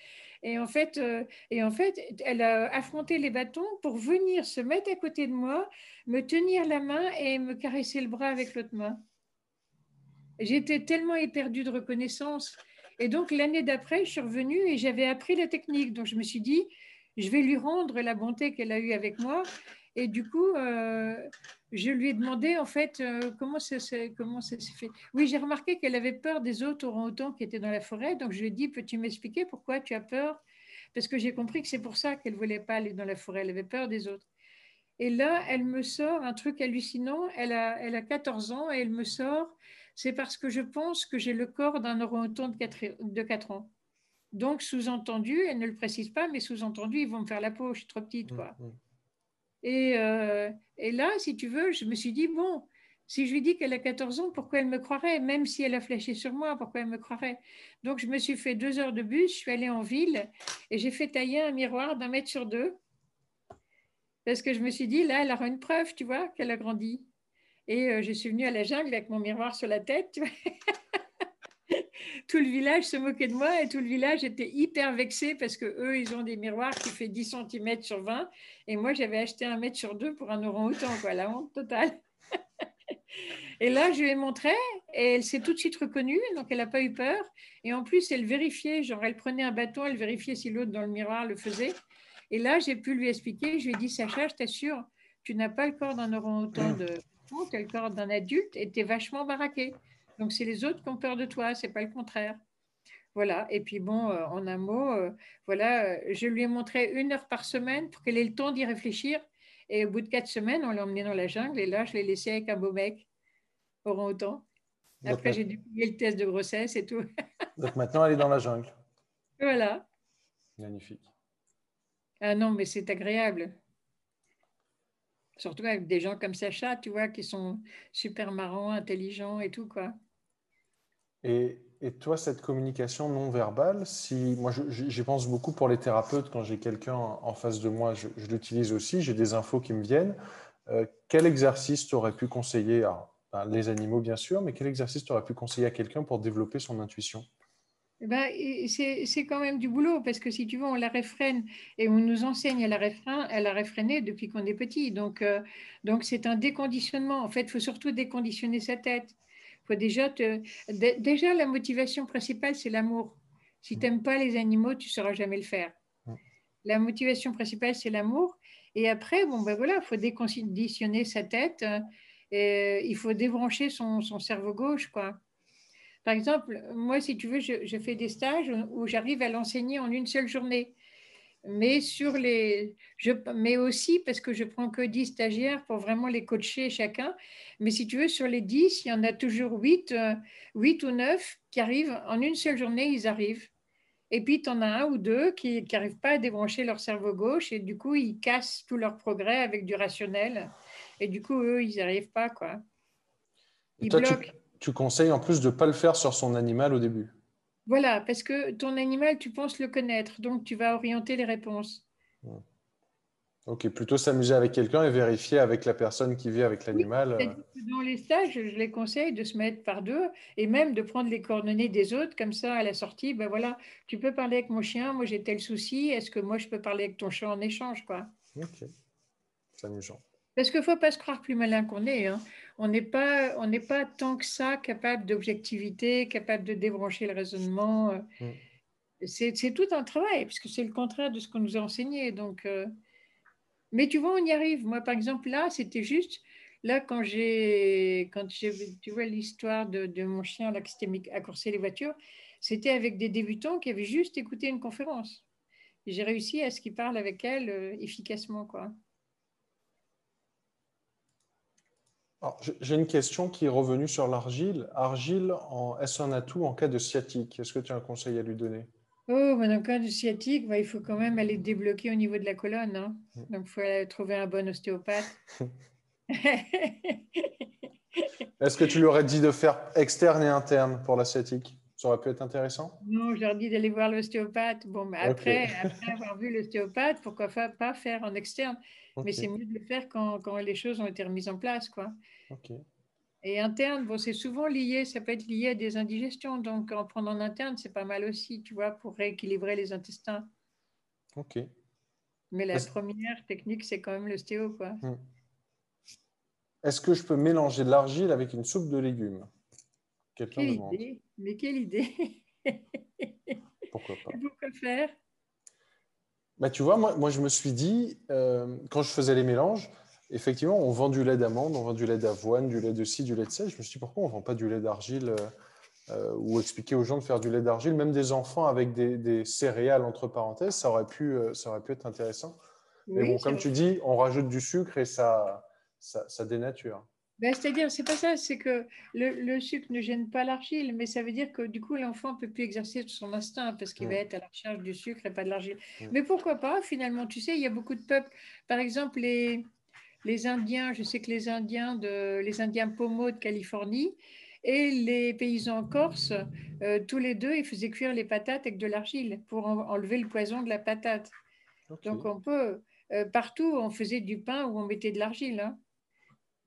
Et en, fait, euh, et en fait, elle a affronté les bâtons pour venir se mettre à côté de moi, me tenir la main et me caresser le bras avec l'autre main. J'étais tellement éperdue de reconnaissance. Et donc, l'année d'après, je suis revenue et j'avais appris la technique. Donc, je me suis dit, je vais lui rendre la bonté qu'elle a eue avec moi. Et du coup, euh, je lui ai demandé, en fait, euh, comment ça, s'est fait. Oui, j'ai remarqué qu'elle avait peur des autres orang-outans qui étaient dans la forêt. Donc, je lui ai dit, peux-tu m'expliquer pourquoi tu as peur? Parce que j'ai compris que c'est pour ça qu'elle ne voulait pas aller dans la forêt. Elle avait peur des autres. Et là, elle me sort un truc hallucinant. Elle a, elle a 14 ans et elle me sort, c'est parce que je pense que j'ai le corps d'un orang-outan de 4, de 4 ans. Donc, sous-entendu, elle ne le précise pas, mais sous-entendu, ils vont me faire la peau, je suis trop petite. Quoi. Mmh, mmh. Et, euh, et, là, si tu veux, je me suis dit, bon, si je lui dis qu'elle a 14 ans, pourquoi elle me croirait Même si elle a flashé sur moi, pourquoi elle me croirait? Donc, je me suis fait deux heures de bus, je suis allée en ville et j'ai fait tailler un miroir d'un mètre sur deux. Parce que je me suis dit, là, elle aura une preuve, tu vois, qu'elle a grandi. Et euh, je suis venue à la jungle avec mon miroir sur la tête. Tu vois tout le village se moquait de moi et tout le village était hyper vexé parce que eux, ils ont des miroirs qui fait 10 cm sur 20 et moi, j'avais acheté un mètre sur deux pour un orang-outan, quoi, la honte totale. et là, je lui ai montré et elle s'est tout de suite reconnue, donc elle n'a pas eu peur. Et en plus, elle vérifiait, genre, elle prenait un bâton, elle vérifiait si l'autre dans le miroir le faisait. Et là, j'ai pu lui expliquer, je lui ai dit, Sacha, je t'assure, tu n'as pas le corps d'un orang-outan de tu as le corps d'un adulte et tu es vachement baraqué. Donc, c'est les autres qui ont peur de toi, c'est pas le contraire. Voilà. Et puis, bon, euh, en un mot, euh, voilà, euh, je lui ai montré une heure par semaine pour qu'elle ait le temps d'y réfléchir. Et au bout de quatre semaines, on l'a emmené dans la jungle. Et là, je l'ai laissé avec un beau mec, orang-outan. Après, j'ai dû payer le test de grossesse et tout. Donc, maintenant, elle est dans la jungle. Voilà. Magnifique. Ah non, mais c'est agréable. Surtout avec des gens comme Sacha, tu vois, qui sont super marrants, intelligents et tout, quoi. Et, toi, cette communication non verbale, si moi, j'y pense beaucoup pour les thérapeutes, quand j'ai quelqu'un en face de moi, je, l'utilise aussi, j'ai des infos qui me viennent. Euh, quel exercice tu aurais pu conseiller à les animaux, bien sûr, mais quel exercice tu aurais pu conseiller à quelqu'un pour développer son intuition? Ben, c'est quand même du boulot parce que si tu veux, on la réfrène et on nous enseigne à la, réfrène, à la réfréner depuis qu'on est petit. Donc, euh, donc c'est un déconditionnement. En fait, il faut surtout déconditionner sa tête. Faut déjà, te... déjà, la motivation principale, c'est l'amour. Si tu n'aimes pas les animaux, tu ne sauras jamais le faire. La motivation principale, c'est l'amour. Et après, bon, ben voilà, il faut déconditionner sa tête. Et il faut débrancher son, son cerveau gauche, quoi. Par exemple, moi, si tu veux, je, fais des stages où j'arrive à l'enseigner en une seule journée. Mais, sur les, je, mais aussi parce que je prends que 10 stagiaires pour vraiment les coacher chacun. Mais si tu veux, sur les 10, il y en a toujours 8, 8 euh, ou 9 qui arrivent en une seule journée, ils arrivent. Et puis, tu en as un ou deux qui n'arrivent pas à débrancher leur cerveau gauche et du coup, ils cassent tout leur progrès avec du rationnel. Et du coup, eux, ils n'y arrivent pas. Quoi. Ils bloquent tu conseilles en plus de ne pas le faire sur son animal au début. Voilà, parce que ton animal, tu penses le connaître, donc tu vas orienter les réponses. Hmm. Ok, plutôt s'amuser avec quelqu'un et vérifier avec la personne qui vit avec l'animal. Euh. dans les stages, je les conseille de se mettre par deux et même de prendre les coordonnées des autres, comme ça à la sortie, ben voilà, tu peux parler avec mon chien, moi j'ai tel souci, est-ce que moi je peux parler avec ton chat en échange quoi? Ok, c'est amusant. Parce qu'il ne faut pas se croire plus malin qu'on est. Hein on n'est pas, on n'est pas tant que ça capable d'objectivité, capable de débrancher le raisonnement. Euh. Mm. C'est tout un travail, puisque c'est le contraire de ce qu'on nous a enseigné. Donc, euh. Mais tu vois, on y arrive. Moi, par exemple, là, c'était juste, là, quand j'ai, quand tu vois l'histoire de, mon chien là, qui s'était à courser les voitures, c'était avec des débutants qui avaient juste écouté une conférence. J'ai réussi à ce qu'ils parlent avec elle euh, efficacement, quoi. J'ai une question qui est revenue sur l'argile. Argile, est-ce un atout en cas de sciatique? Est-ce que tu as un conseil à lui donner? Oh, ben, en cas de sciatique, bah, il faut quand même aller débloquer au niveau de la colonne. Hein. Mm. Donc, il faut aller trouver un bon ostéopathe. Est-ce que tu lui aurais dit de faire externe et interne pour la sciatique? Ça aurait pu être intéressant Non, je leur dis d'aller voir l'ostéopathe. Bon, mais après, après avoir vu l'ostéopathe, pourquoi pas faire en externe? Mais c'est mieux de le faire quand, quand, les choses ont été remises en place. Quoi. Et interne, bon, c'est souvent lié, ça peut être lié à des indigestions. Donc, en prenant en interne, c'est pas mal aussi, tu vois, pour rééquilibrer les intestins. Ok. Mais la première technique, c'est quand même l'ostéo, quoi. Hmm. Est-ce que je peux mélanger de l'argile avec une soupe de légumes? Quelle idée Mais quelle idée Pourquoi pas Pourquoi faire bah, Tu vois, moi, moi, je me suis dit, euh, quand je faisais les mélanges, effectivement, on vend du lait d'amande, on vend du lait d'avoine, du lait de ci, du lait de ça. Je me suis dit, pourquoi on ne vend pas du lait d'argile euh, euh, ou expliquer aux gens de faire du lait d'argile, même des enfants avec des, céréales entre parenthèses, ça aurait pu, ça aurait pu être intéressant. Mais bon, comme tu dis, on rajoute du sucre et ça, ça, ça dénature. Ben, c'est-à-dire, c'est pas ça, c'est que le, sucre ne gêne pas l'argile, mais ça veut dire que du coup, l'enfant ne peut plus exercer son instinct parce qu'il va être à la recherche du sucre et pas de l'argile. Mais pourquoi pas, finalement Tu sais, il y a beaucoup de peuples, par exemple, les, les Indiens, je sais que les Indiens, de, les Indiens Pomo de Californie et les paysans Corse, euh, tous les deux, ils faisaient cuire les patates avec de l'argile pour enlever le poison de la patate. Donc, on peut, euh, partout, on faisait du pain où on mettait de l'argile. Hein.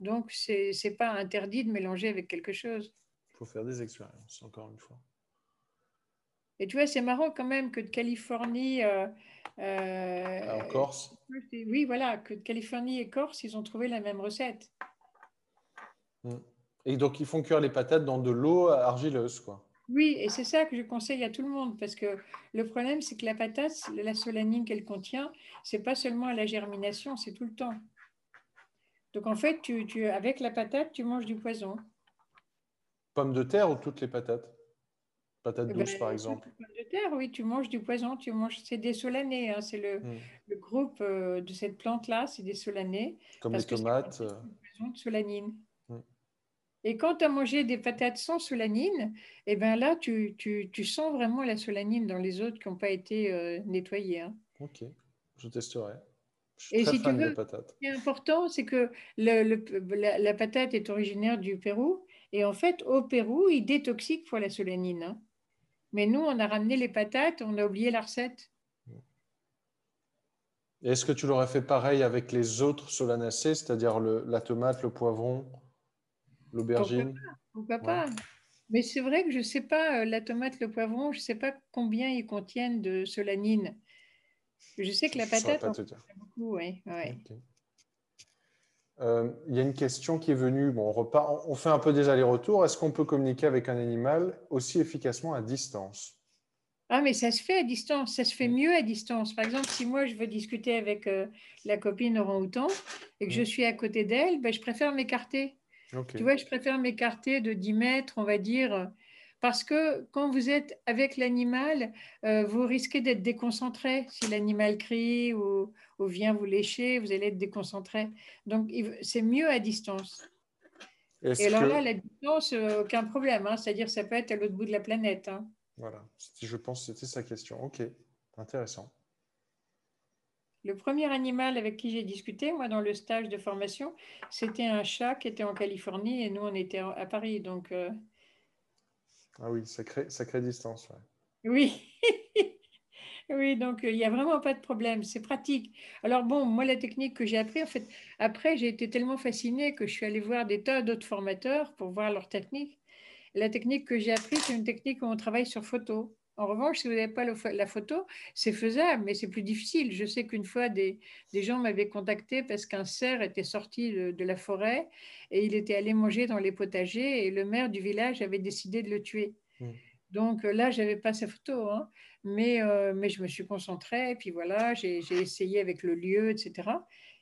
Donc, ce n'est pas interdit de mélanger avec quelque chose. Il faut faire des expériences, encore une fois. Et tu vois, c'est marrant quand même que de Californie. Euh, euh, en Corse Oui, voilà, que de Californie et Corse, ils ont trouvé la même recette. Hmm. Et donc, ils font cuire les patates dans de l'eau argileuse, quoi. Oui, et c'est ça que je conseille à tout le monde, parce que le problème, c'est que la patate, la solanine qu'elle contient, c'est pas seulement à la germination, c'est tout le temps. Donc en fait, tu, avec la patate, tu manges du poison. Pommes de terre ou toutes les patates? Patates eh douces, ben, par exemple. Pommes de terre, oui, tu manges du poison. Tu manges, c'est des solanés. Hein, c'est le, hmm. le, groupe euh, de cette plante-là, c'est des solanés. Comme les tomates. Euh. poison de solanine. Hmm. Et quand tu as mangé des patates sans solanine, eh ben là, tu, tu, tu, sens vraiment la solanine dans les autres qui n'ont pas été euh, nettoyées. Hein. Ok, je testerai. Et si tu veux, ce qui est important, c'est que la, patate est originaire du Pérou. Et en fait, au Pérou, ils détoxiquent pour la solanine. Hein. Mais nous, on a ramené les patates, on a oublié la recette. Est-ce que tu l'aurais fait pareil avec les autres solanacées, c'est-à-dire la tomate, le poivron, l'aubergine? Pourquoi pas, Mais c'est vrai que je ne sais pas, euh, la tomate, le poivron, je ne sais pas combien ils contiennent de solanine. Je sais que la patate, beaucoup, oui. Euh, il y a une question qui est venue. Bon, on, repart, on fait un peu des allers-retours. Est-ce qu'on peut communiquer avec un animal aussi efficacement à distance? Ah, mais ça se fait à distance. Ça se fait mieux à distance. Par exemple, si moi je veux discuter avec euh, la copine orang-outan et que je suis à côté d'elle, ben, je préfère m'écarter. Tu vois, je préfère m'écarter de 10 mètres, on va dire, parce que quand vous êtes avec l'animal, euh, vous risquez d'être déconcentré. Si l'animal crie ou, vient vous lécher, vous allez être déconcentré. Donc, c'est mieux à distance. Et alors là, la distance, euh, aucun problème. Hein. C'est-à-dire, ça peut être à l'autre bout de la planète. Hein. Voilà, je pense que c'était sa question. Ok, intéressant. Le premier animal avec qui j'ai discuté, moi, dans le stage de formation, c'était un chat qui était en Californie et nous, on était à Paris. Donc, euh, ah oui, sacrée, sacrée distance. Oui. oui, donc euh, il n'y a vraiment pas de problème, c'est pratique. Alors bon, moi, la technique que j'ai appris, en fait, après, j'ai été tellement fascinée que je suis allée voir des tas d'autres formateurs pour voir leur technique. La technique que j'ai appris, c'est une technique où on travaille sur photo. En revanche, si vous n'avez pas la photo, c'est faisable, mais c'est plus difficile. Je sais qu'une fois, des, gens m'avaient contacté parce qu'un cerf était sorti de, la forêt et il était allé manger dans les potagers et le maire du village avait décidé de le tuer. Hmm. Donc euh, là, je n'avais pas sa photo, hein. mais, euh, mais je me suis concentrée, et puis voilà, j'ai essayé avec le lieu, etc.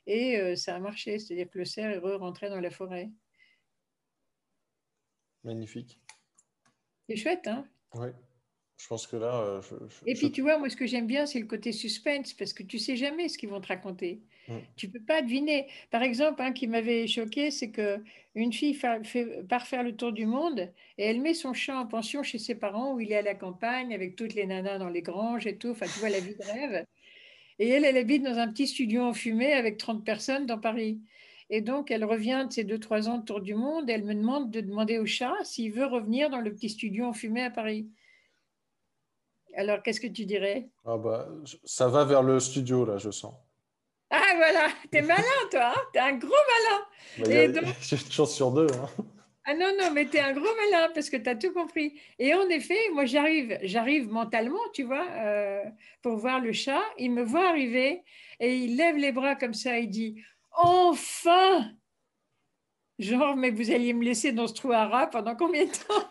Et euh, ça a marché, c'est-à-dire que le cerf est rentré dans la forêt. Magnifique. C'est chouette, hein Oui. Je pense que là. Euh, et puis, tu vois, moi, ce que j'aime bien, c'est le côté suspense, parce que tu sais jamais ce qu'ils vont te raconter. Tu mm. Tu peux pas deviner. Par exemple, un qui m'avait choqué, c'est que une fille fait, part faire le tour du monde et elle met son chat en pension chez ses parents où il est à la campagne avec toutes les nanas dans les granges et tout. Enfin, tu vois, la vie de rêve. Et elle, elle habite dans un petit studio enfumé avec 30 personnes dans Paris. Et donc, elle revient de ses 2-3 ans de tour du monde et elle me demande de demander au chat s'il veut revenir dans le petit studio enfumé à Paris. Alors, qu'est-ce que tu dirais? Ah bah, Ça va vers le studio, là, je sens. Ah, voilà, t'es malin, toi, hein t'es un gros malin. J'ai une chance sur deux. Hein. Ah non, non, mais t'es un gros malin parce que tu as tout compris. Et en effet, moi, j'arrive, j'arrive mentalement, tu vois, euh, pour voir le chat. Il me voit arriver et il lève les bras comme ça. Il dit Enfin Genre, mais vous alliez me laisser dans ce trou à rat pendant combien de temps?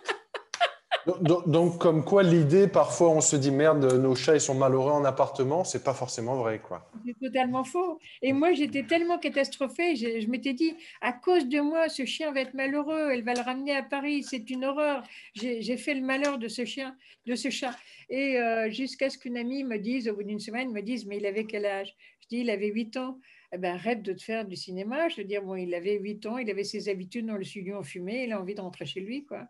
Donc, comme quoi, l'idée, parfois, on se dit merde, nos chats, ils sont malheureux en appartement, c'est pas forcément vrai, quoi. C'est totalement faux. Et moi, j'étais tellement catastrophée, je, je m'étais dit, à cause de moi, ce chien va être malheureux, elle va le ramener à Paris, c'est une horreur. J'ai fait le malheur de ce chien, de ce chat. Et euh, jusqu'à ce qu'une amie me dise, au bout d'une semaine, me dise, mais il avait quel âge? Je dis, il avait 8 ans. Eh ben, arrête de te faire du cinéma. Je veux dire, bon, il avait 8 ans, il avait ses habitudes dans le studio, on fumait, il a envie de rentrer chez lui, quoi.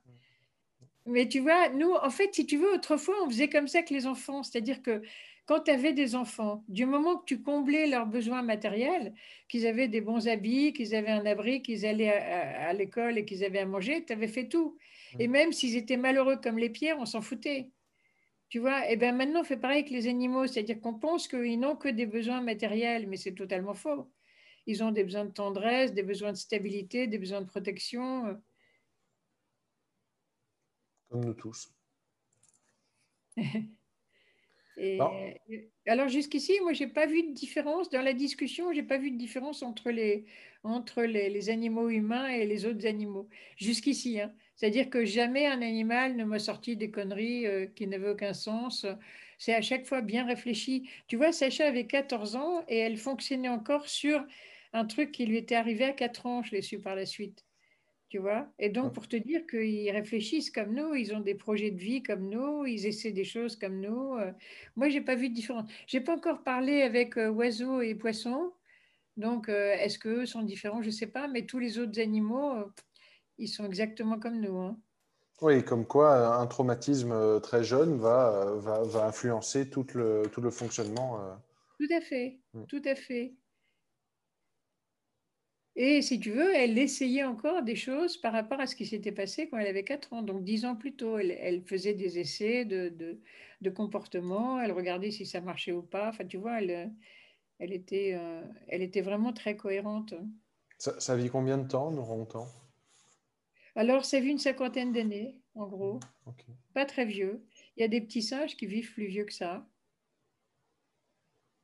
Mais tu vois, nous, en fait, si tu veux, autrefois, on faisait comme ça avec les enfants. C'est-à-dire que quand tu avais des enfants, du moment que tu comblais leurs besoins matériels, qu'ils avaient des bons habits, qu'ils avaient un abri, qu'ils allaient à, l'école et qu'ils avaient à manger, tu avais fait tout. Et même s'ils étaient malheureux comme les pierres, on s'en foutait. Tu vois, et eh bien maintenant, on fait pareil avec les animaux, c'est-à-dire qu'on pense qu'ils n'ont que des besoins matériels, mais c'est totalement faux. Ils ont des besoins de tendresse, des besoins de stabilité, des besoins de protection. Comme nous tous. Et, alors jusqu'ici, moi, j'ai pas vu de différence dans la discussion. J'ai pas vu de différence entre les entre les, animaux humains et les autres animaux. Jusqu'ici, hein. c'est-à-dire que jamais un animal ne m'a sorti des conneries euh, qui n'avaient aucun sens. C'est à chaque fois bien réfléchi. Tu vois, Sacha avait 14 ans et elle fonctionnait encore sur un truc qui lui était arrivé à 4 ans. Je l'ai su par la suite vois. Et donc, pour te dire qu'ils réfléchissent comme nous, ils ont des projets de vie comme nous, ils essaient des choses comme nous. Euh. Moi, j'ai pas vu de différence. J'ai pas encore parlé avec euh, oiseaux et poissons. Donc, euh, est-ce qu'eux sont différents? Je sais pas. Mais tous les autres animaux, ils sont exactement comme nous. Hein. Oui, comme quoi un traumatisme très jeune va, va, va influencer tout le, tout le fonctionnement. Tout à fait, mm. tout à fait. Et si tu veux, elle essayait encore des choses par rapport à ce qui s'était passé quand elle avait 4 ans, donc 10 ans plus tôt. Elle, faisait des essais de, de, comportement, elle regardait si ça marchait ou pas. Enfin, tu vois, elle, elle, était, euh, elle était vraiment très cohérente. Ça, vit combien de temps, longtemps Alors, ça vit une cinquantaine d'années, en gros. Pas très vieux. Il y a des petits singes qui vivent plus vieux que ça.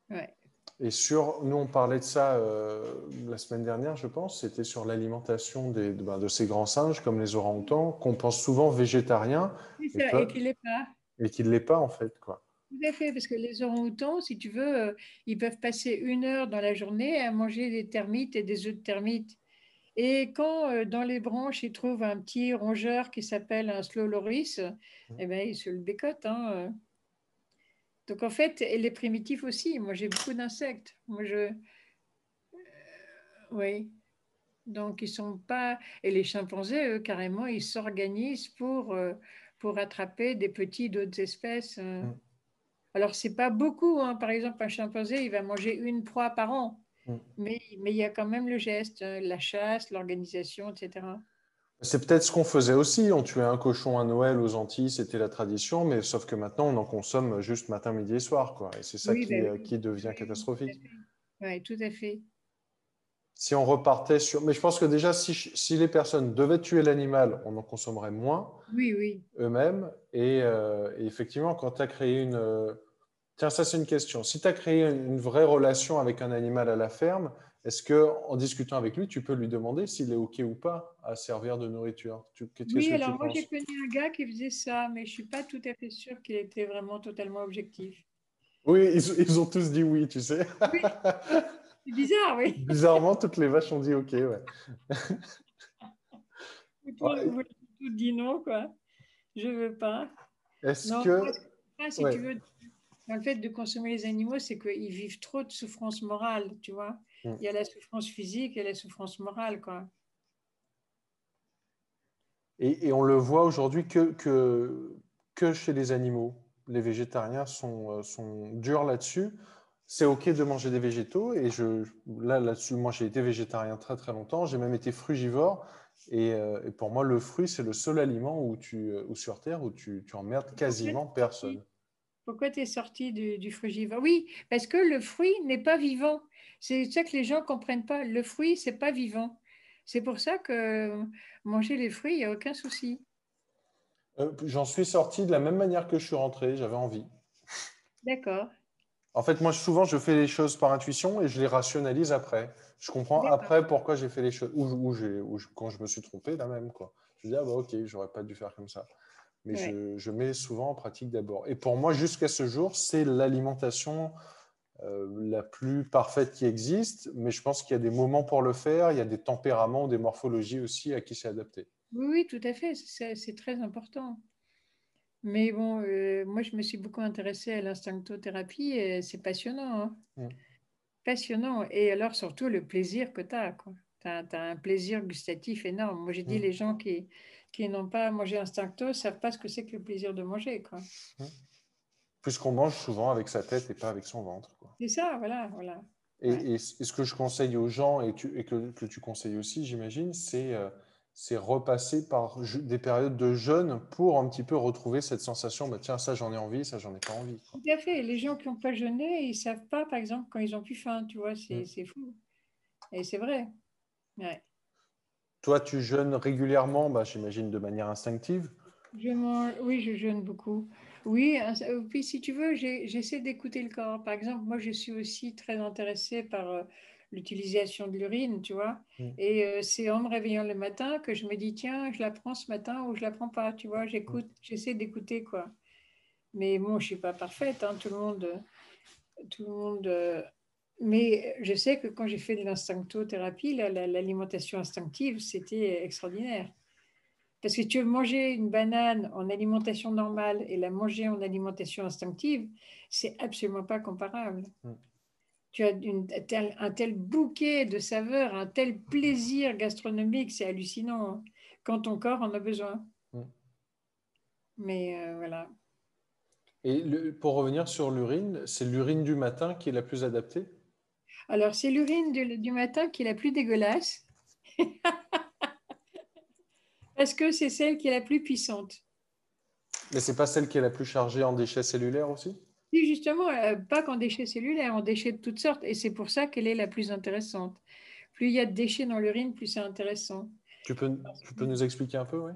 Ouais. Et sur, nous on parlait de ça euh, la semaine dernière, je pense, c'était sur l'alimentation de, ben, de, ces grands singes comme les orang-outans, qu'on pense souvent végétariens. et, et qu'il l'est pas. Et qu'il ne l'est pas en fait. Quoi. Tout à fait, parce que les orang-outans, si tu veux, euh, ils peuvent passer une heure dans la journée à manger des termites et des œufs de termites. Et quand euh, dans les branches, ils trouvent un petit rongeur qui s'appelle un slow loris, mmh. eh ben, ils se le bécotent. Hein. Donc en fait, et les primitifs aussi. Moi, j'ai beaucoup d'insectes. Moi, je. Euh, oui. Donc, ils sont pas. Et les chimpanzés, eux, carrément, ils s'organisent pour, euh, pour attraper des petits d'autres espèces. Euh. Mm. Alors, c'est pas beaucoup. Hein. Par exemple, un chimpanzé, il va manger une proie par an. Mm. Mais, mais il y a quand même le geste, la chasse, l'organisation, etc. C'est peut-être ce qu'on faisait aussi. On tuait un cochon à Noël aux Antilles, c'était la tradition, mais sauf que maintenant, on en consomme juste matin, midi et soir. Quoi. Et c'est ça qui, ben euh, qui, devient catastrophique. Oui, tout à fait. Si on repartait sur. Mais je pense que déjà, si, si les personnes devaient tuer l'animal, on en consommerait moins oui, oui. eux-mêmes. Et, euh, effectivement, quand tu as créé une. Euh, tiens, ça, c'est une question. Si tu as créé une vraie relation avec un animal à la ferme, est-ce que, en discutant avec lui, tu peux lui demander s'il est OK ou pas à servir de nourriture? Oui, alors moi j'ai connu un gars qui faisait ça, mais je ne suis pas tout à fait sûre qu'il était vraiment totalement objectif. Oui, ils, ont tous dit oui, tu sais. Oui. C'est bizarre, oui. Bizarrement, toutes les vaches ont dit OK, ouais. Avez tout dit non, quoi. Je ne veux pas. Est-ce que. si tu veux, le fait de consommer les animaux, c'est qu'ils vivent trop de souffrance morale, tu vois. Mm. Il y a la souffrance physique et la souffrance morale, quoi. Et, on le voit aujourd'hui que, que, que, chez les animaux. Les végétariens sont, euh, sont durs là-dessus. C'est OK de manger des végétaux. Et je, là, là-dessus, moi, j'ai été végétarien très, très longtemps. J'ai même été frugivore. Et, euh, et, pour moi, le fruit, c'est le seul aliment où, tu, où sur Terre où tu, tu emmerdes quasiment personne. Pourquoi tu es sorti du, du frugivore? Oui, parce que le fruit n'est pas vivant. C'est ça que les gens ne comprennent pas. Le fruit, c'est pas vivant. C'est pour ça que manger les fruits, il n'y a aucun souci. Euh, j'en suis sorti de la même manière que je suis rentré. J'avais envie. D'accord. En fait, moi, souvent, je fais les choses par intuition et je les rationalise après. Je comprends après pourquoi j'ai fait les choses, ou, ou, quand je me suis trompé, là même. Quoi. Je dis, ah bah ok, j'aurais pas dû faire comme ça. Mais je, mets souvent en pratique d'abord. Et pour moi, jusqu'à ce jour, c'est l'alimentation euh, la plus parfaite qui existe. Mais je pense qu'il y a des moments pour le faire. Il y a des tempéraments, des morphologies aussi à qui c'est adapté. Oui, oui, tout à fait. C'est très important. Mais bon, euh, moi, je me suis beaucoup intéressée à l'instinctothérapie et c'est passionnant. Hein. Mm. Passionnant. Et alors, surtout, le plaisir que tu as. Tu as, un plaisir gustatif énorme. Moi, j'ai dit, mm. les gens qui, qui n'ont pas mangé instincto ne savent pas ce que c'est que le plaisir de manger. Quoi. Puisqu'on mange souvent avec sa tête et pas avec son ventre. C'est ça, voilà. voilà. Et, ce que je conseille aux gens et, et que, que, tu conseilles aussi, j'imagine, c'est euh, c'est repasser par des périodes de jeûne pour un petit peu retrouver cette sensation, bah, tiens, ça j'en ai envie, ça j'en ai pas envie. Tout à fait. Les gens qui n'ont pas jeûné, ils savent pas, par exemple, quand ils ont plus faim, tu vois, c'est mm. fou. Et c'est vrai. Toi, tu jeûnes régulièrement, bah, j'imagine de manière instinctive je Oui, je jeûne beaucoup. Oui, euh, puis si tu veux, j'essaie d'écouter le corps. Par exemple, moi, je suis aussi très intéressée par euh, l'utilisation de l'urine, tu vois. Mm. Et euh, c'est en me réveillant le matin que je me dis, tiens, je la prends ce matin ou je la prends pas, tu vois. J'écoute, mm. j'essaie d'écouter, quoi. Mais bon, je suis pas parfaite, hein, tout le monde, tout le monde. Euh, mais je sais que quand j'ai fait de l'instinctothérapie, l'alimentation instinctive, c'était extraordinaire. Parce que tu veux manger une banane en alimentation normale et la manger en alimentation instinctive, c'est absolument pas comparable. Mm tu as un tel bouquet de saveurs, un tel plaisir gastronomique, c'est hallucinant hein, quand ton corps en a besoin. Mm. Mais euh, voilà. Et pour revenir sur l'urine, c'est l'urine du matin qui est la plus adaptée? Alors, c'est l'urine du, matin qui est la plus dégueulasse. Parce que c'est celle qui est la plus puissante. Mais c'est pas celle qui est la plus chargée en déchets cellulaires aussi? Oui, justement, euh, pas qu'en déchets cellulaires, en déchets de toutes sortes. Et c'est pour ça qu'elle est la plus intéressante. Plus il y a de déchets dans l'urine, plus c'est intéressant. Tu peux, tu peux nous expliquer un peu, oui?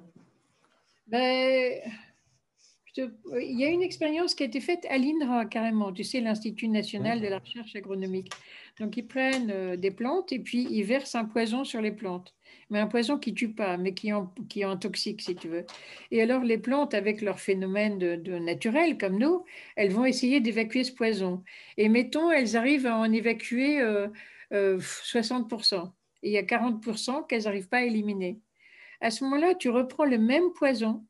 Ben, Il y a une expérience qui a été faite à l'INRA, carrément, tu sais, l'Institut national de la recherche agronomique. Donc, ils prennent euh, des plantes et puis ils versent un poison sur les plantes mais un poison qui tue pas, mais qui, en, qui intoxique, si tu veux. Et alors, les plantes, avec leur phénomène de, naturel, comme nous, elles vont essayer d'évacuer ce poison. Et mettons, elles arrivent à en évacuer 60%. Euh, euh, et il y a 40% qu'elles n'arrivent pas à éliminer. À ce moment-là, tu reprends le même poison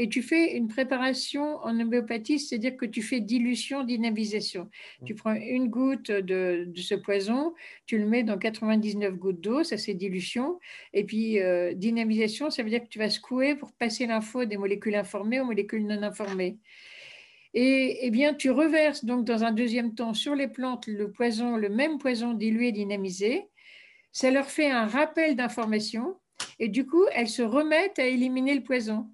et tu fais une préparation en homéopathie, c'est-à-dire que tu fais dilution, dynamisation. Mmh. Tu prends une goutte de, ce poison, tu le mets dans 99 gouttes d'eau, ça c'est dilution. Et puis euh, dynamisation, ça veut dire que tu vas secouer pour passer l'info des molécules informées aux molécules non informées. Et eh bien, tu reverses donc dans un deuxième temps sur les plantes le poison, le même poison dilué, dynamisé. Ça leur fait un rappel d'information et du coup, elles se remettent à éliminer le poison.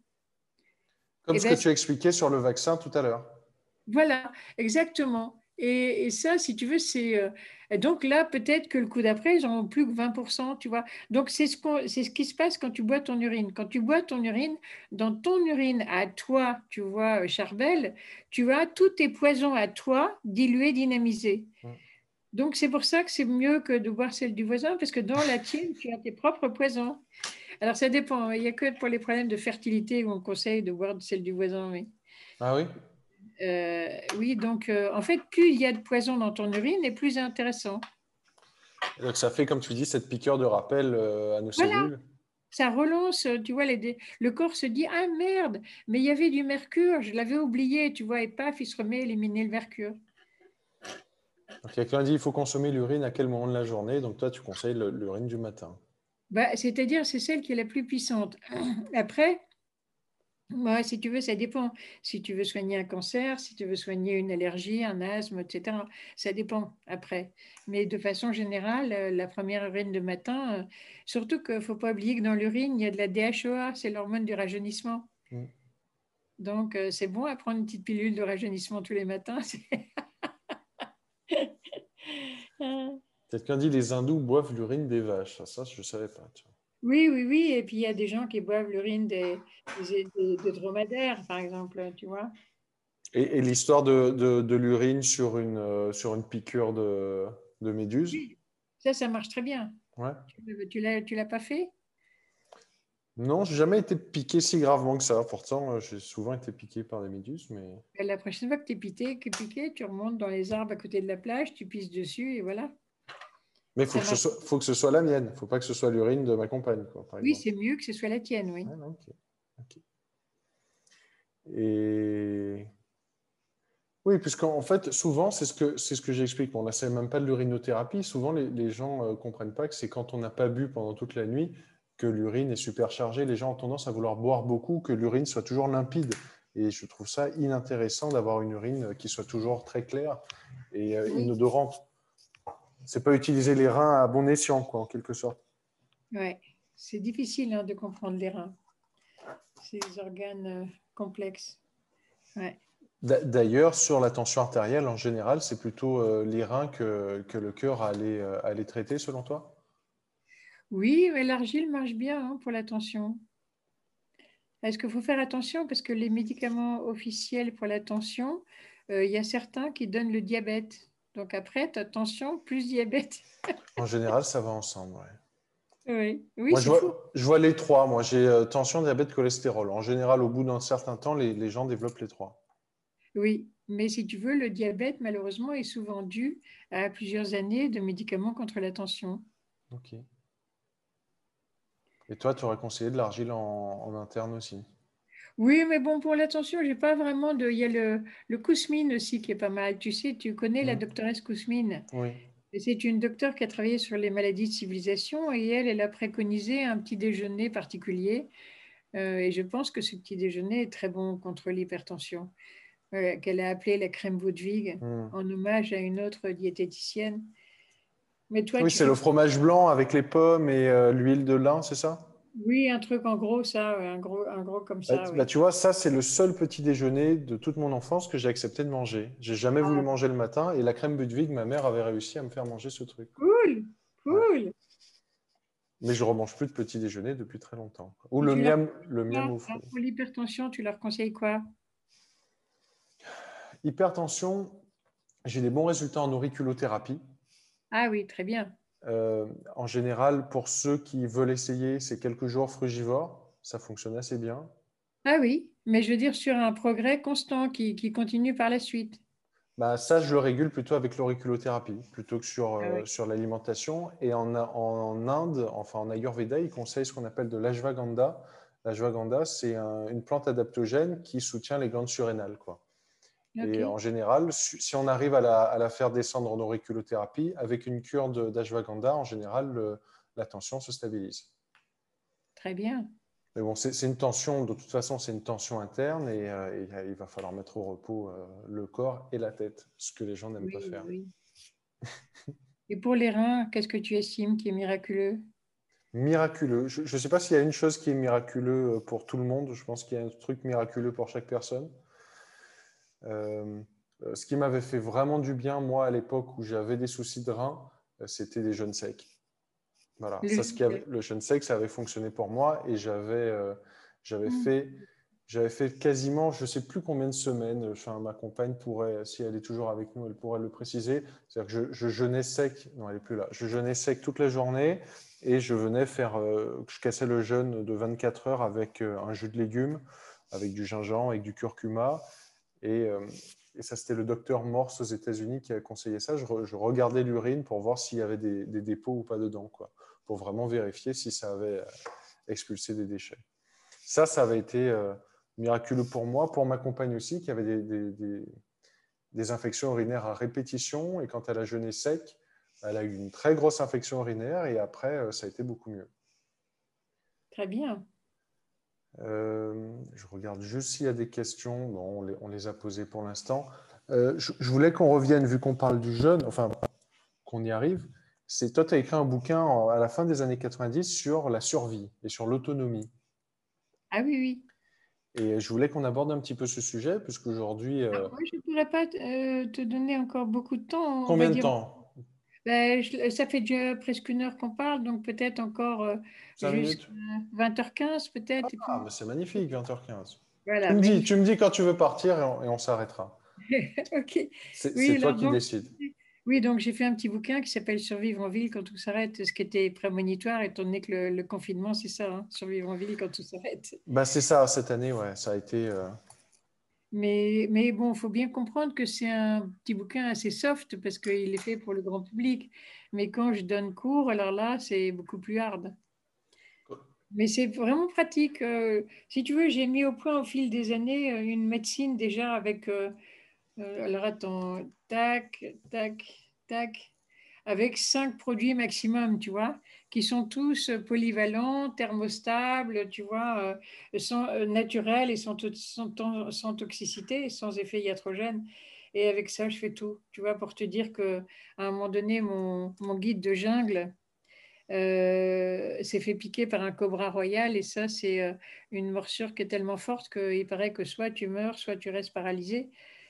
Comme ce que tu expliquais sur le vaccin tout à l'heure. Voilà, exactement. Et, ça, si tu veux, c'est. Euh, donc là, peut-être que le coup d'après, ils n'en ont plus que 20%, tu vois. Donc c'est ce, qui se passe quand tu bois ton urine. Quand tu bois ton urine, dans ton urine à toi, tu vois, euh, Charbel, tu as tous tes poisons à toi dilués, dynamisés. Donc c'est pour ça que c'est mieux que de boire celle du voisin, parce que dans la tienne, tu as tes propres poisons. Alors, ça dépend. Il n'y a que pour les problèmes de fertilité où on conseille de boire celle du voisin. Oui. Ah oui? Euh, Oui, donc euh, en fait, plus il y a de poison dans ton urine, et plus c'est intéressant. Donc, ça fait, comme tu dis, cette piqûre de rappel euh, à nos cellules? Ça relance, tu vois, les, le corps se dit Ah merde, mais il y avait du mercure, je l'avais oublié, tu vois, et paf, il se remet à éliminer le mercure. Donc, il y a quelqu'un dit il faut consommer l'urine à quel moment de la journée? Donc, toi, tu conseilles l'urine du matin. Bah, c'est-à-dire, c'est celle qui est la plus puissante. Après, si tu veux, ça dépend. Si tu veux soigner un cancer, si tu veux soigner une allergie, un asthme, etc., ça dépend après. Mais de façon générale, euh, la première urine de matin, euh, surtout qu'il ne faut pas oublier que dans l'urine, il y a de la DHOA, c'est l'hormone du rajeunissement. Mm. Donc, euh, c'est bon à prendre une petite pilule de rajeunissement tous les matins. Quelqu'un dit les hindous boivent l'urine des vaches. Ça, je ne savais pas. Oui, oui, oui. Et puis il y a des gens qui boivent l'urine des, dromadaires, par exemple, tu vois. Et, l'histoire de, l'urine sur une, euh, sur une piqûre de, méduse? Ça, ça marche très bien. Ouais. Tu ne l'as pas fait? Non, j'ai jamais été piqué si gravement que ça. Pourtant, euh, j'ai souvent été piqué par des méduses. Mais... La prochaine fois que tu es piqué, piqué, tu remontes dans les arbres à côté de la plage, tu pisses dessus et voilà. Mais il faut, faut, que ce soit la mienne. Il ne faut pas que ce soit l'urine de ma compagne. oui, c'est mieux que ce soit la tienne, oui. Et oui, puisqu'en fait, souvent, c'est ce que, c'est ce que j'explique. On n'essaie même pas de l'urinothérapie. Souvent, les, gens ne euh, comprennent pas que c'est quand on n'a pas bu pendant toute la nuit que l'urine est superchargée. Les gens ont tendance à vouloir boire beaucoup, que l'urine soit toujours limpide. Et je trouve ça inintéressant d'avoir une urine qui soit toujours très claire et euh, inodorante. C'est pas utiliser les reins à bon escient, quoi, en quelque sorte. Ouais, c'est difficile hein, de comprendre les reins. Ces organes euh, complexes. Ouais. D'ailleurs, sur la tension artérielle, en général, c'est plutôt euh, les reins que, que le cœur a à traiter, selon toi? Oui, mais l'argile marche bien hein, pour la tension. Est-ce qu'il faut faire attention? Parce que les médicaments officiels pour la tension, euh, il y a certains qui donnent le diabète. Donc après, tu as tension plus diabète. en général, ça va ensemble. Oui, oui moi, je, vois, je, vois, les trois. Moi, j'ai euh, tension, diabète, cholestérol. En général, au bout d'un certain temps, les, les, gens développent les trois. Oui, mais si tu veux, le diabète, malheureusement, est souvent dû à plusieurs années de médicaments contre la tension. OK. Et toi, tu aurais conseillé de l'argile en, interne aussi? Oui, mais bon, pour l'attention, j'ai pas vraiment de. Il y a le, le Kousmine aussi qui est pas mal. Tu sais, tu connais la mmh. doctoresse Kousmine? Oui. C'est une docteure qui a travaillé sur les maladies de civilisation et elle, elle a préconisé un petit déjeuner particulier. Euh, et je pense que ce petit déjeuner est très bon contre l'hypertension, euh, qu'elle a appelé la crème Vaudevig mmh. en hommage à une autre diététicienne oui, c'est le fromage blanc avec les pommes et euh, l'huile de lin, c'est ça? Oui, un truc en gros, ça, un gros, un gros comme ça. Bah, bah, tu vois, ça, c'est le seul petit déjeuner de toute mon enfance que j'ai accepté de manger. J'ai jamais voulu ah. manger le matin et la crème Budwig, ma mère avait réussi à me faire manger ce truc. Cool, cool. Mais je ne remange plus de petit déjeuner depuis très longtemps. Ou le miam, le miam au. Pour l'hypertension, tu leur conseilles quoi? Hypertension, j'ai des bons résultats en auriculothérapie. Ah oui, très bien. Euh, en général, pour ceux qui veulent essayer, c'est quelques jours frugivores. Ça fonctionne assez bien. Ah oui, mais je veux dire sur un progrès constant qui, continue par la suite. Bah, ça, je le régule plutôt avec l'auriculothérapie, plutôt que sur, ah euh, sur l'alimentation. Et en, en, Inde, enfin en Ayurveda, ils conseillent ce qu'on appelle de l'ashwagandha. L'ashwagandha, c'est une plante adaptogène qui soutient les glandes surrénales. Quoi. Et en général, si on arrive à la, faire descendre en auriculothérapie, avec une cure d'ashwagandha, en général, la tension se stabilise. Très bien. Mais bon, c'est une tension, de toute façon, c'est une tension interne et, euh, il va falloir mettre au repos euh, le corps et la tête, ce que les gens n'aiment pas faire. Oui. et pour les reins, qu'est-ce que tu estimes qui est miraculeux? Miraculeux. Je ne sais pas s'il y a une chose qui est miraculeux euh, pour tout le monde. Je pense qu'il y a un truc miraculeux pour chaque personne. Euh, ce qui m'avait fait vraiment du bien, moi, à l'époque où j'avais des soucis de rein, euh, c'était des jeunes secs. Voilà, ça, ce qui le jeûne sec, ça avait fonctionné pour moi et j'avais euh, j'avais mm. fait j'avais fait quasiment, je ne sais plus combien de semaines, enfin, ma compagne pourrait, si elle est toujours avec nous, elle pourrait le préciser. C'est-à-dire que je, jeûnais sec, non, elle n'est plus là, je jeûnais sec toute la journée et je venais faire, je cassais le jeûne de 24 heures avec un jus de légumes, avec du gingembre, avec du curcuma. Euh, et, ça, c'était le docteur Morse aux États-Unis qui a conseillé ça. Je, regardais l'urine pour voir s'il y avait des, dépôts ou pas dedans, quoi, pour vraiment vérifier si ça avait euh, expulsé des déchets. Ça, ça avait été euh, miraculeux pour moi, pour ma compagne aussi, qui avait des, des, infections urinaires à répétition. Et quand elle a jeûné sec, elle a eu une très grosse infection urinaire et après, ça a été beaucoup mieux. Très bien. Euh, je regarde juste s'il y a des questions. On, les, a posées pour l'instant. Euh, je, voulais qu'on revienne, vu qu'on parle du jeûne, enfin, qu'on y arrive. C'est toi, tu as écrit un bouquin à la fin des années 90 sur la survie et sur l'autonomie. Ah oui, oui. Et je voulais qu'on aborde un petit peu ce sujet, puisqu'aujourd'hui. Euh... Ah, je ne pourrais pas euh, te donner encore beaucoup de temps. Combien de temps? Ben, ça fait déjà presque une heure qu'on parle, donc peut-être encore euh, 20h15 peut-être. Ah, c'est magnifique, 20h15. Voilà, tu, me dis, tu, me dis, quand tu veux partir et on, s'arrêtera. ok. C'est toi qui décides. Oui, donc j'ai fait un petit bouquin qui s'appelle Survivre en ville quand tout s'arrête, ce qui était prémonitoire, étant donné que le, confinement, c'est ça, hein, survivre en ville quand tout s'arrête. Bah, c'est ça, cette année, ouais, ça a été. Euh, mais, mais bon, il faut bien comprendre que c'est un petit bouquin assez soft parce qu'il est fait pour le grand public. Mais quand je donne cours, alors là, c'est beaucoup plus hard. Mais c'est vraiment pratique. Euh, si tu veux, j'ai mis au point au fil des années euh, une médecine déjà avec. Euh, alors attends, tac, tac, tac, avec cinq produits maximum, tu vois, qui sont tous polyvalents, thermostables, tu vois, naturels et sans, sans, toxicité, sans effet iatrogène. Et avec ça, je fais tout, tu vois, pour te dire qu'à un moment donné, mon, guide de jungle, euh, s'est fait piquer par un cobra royal et ça c'est euh, une morsure qui est tellement forte qu'il paraît que soit tu meurs, soit tu restes paralysé.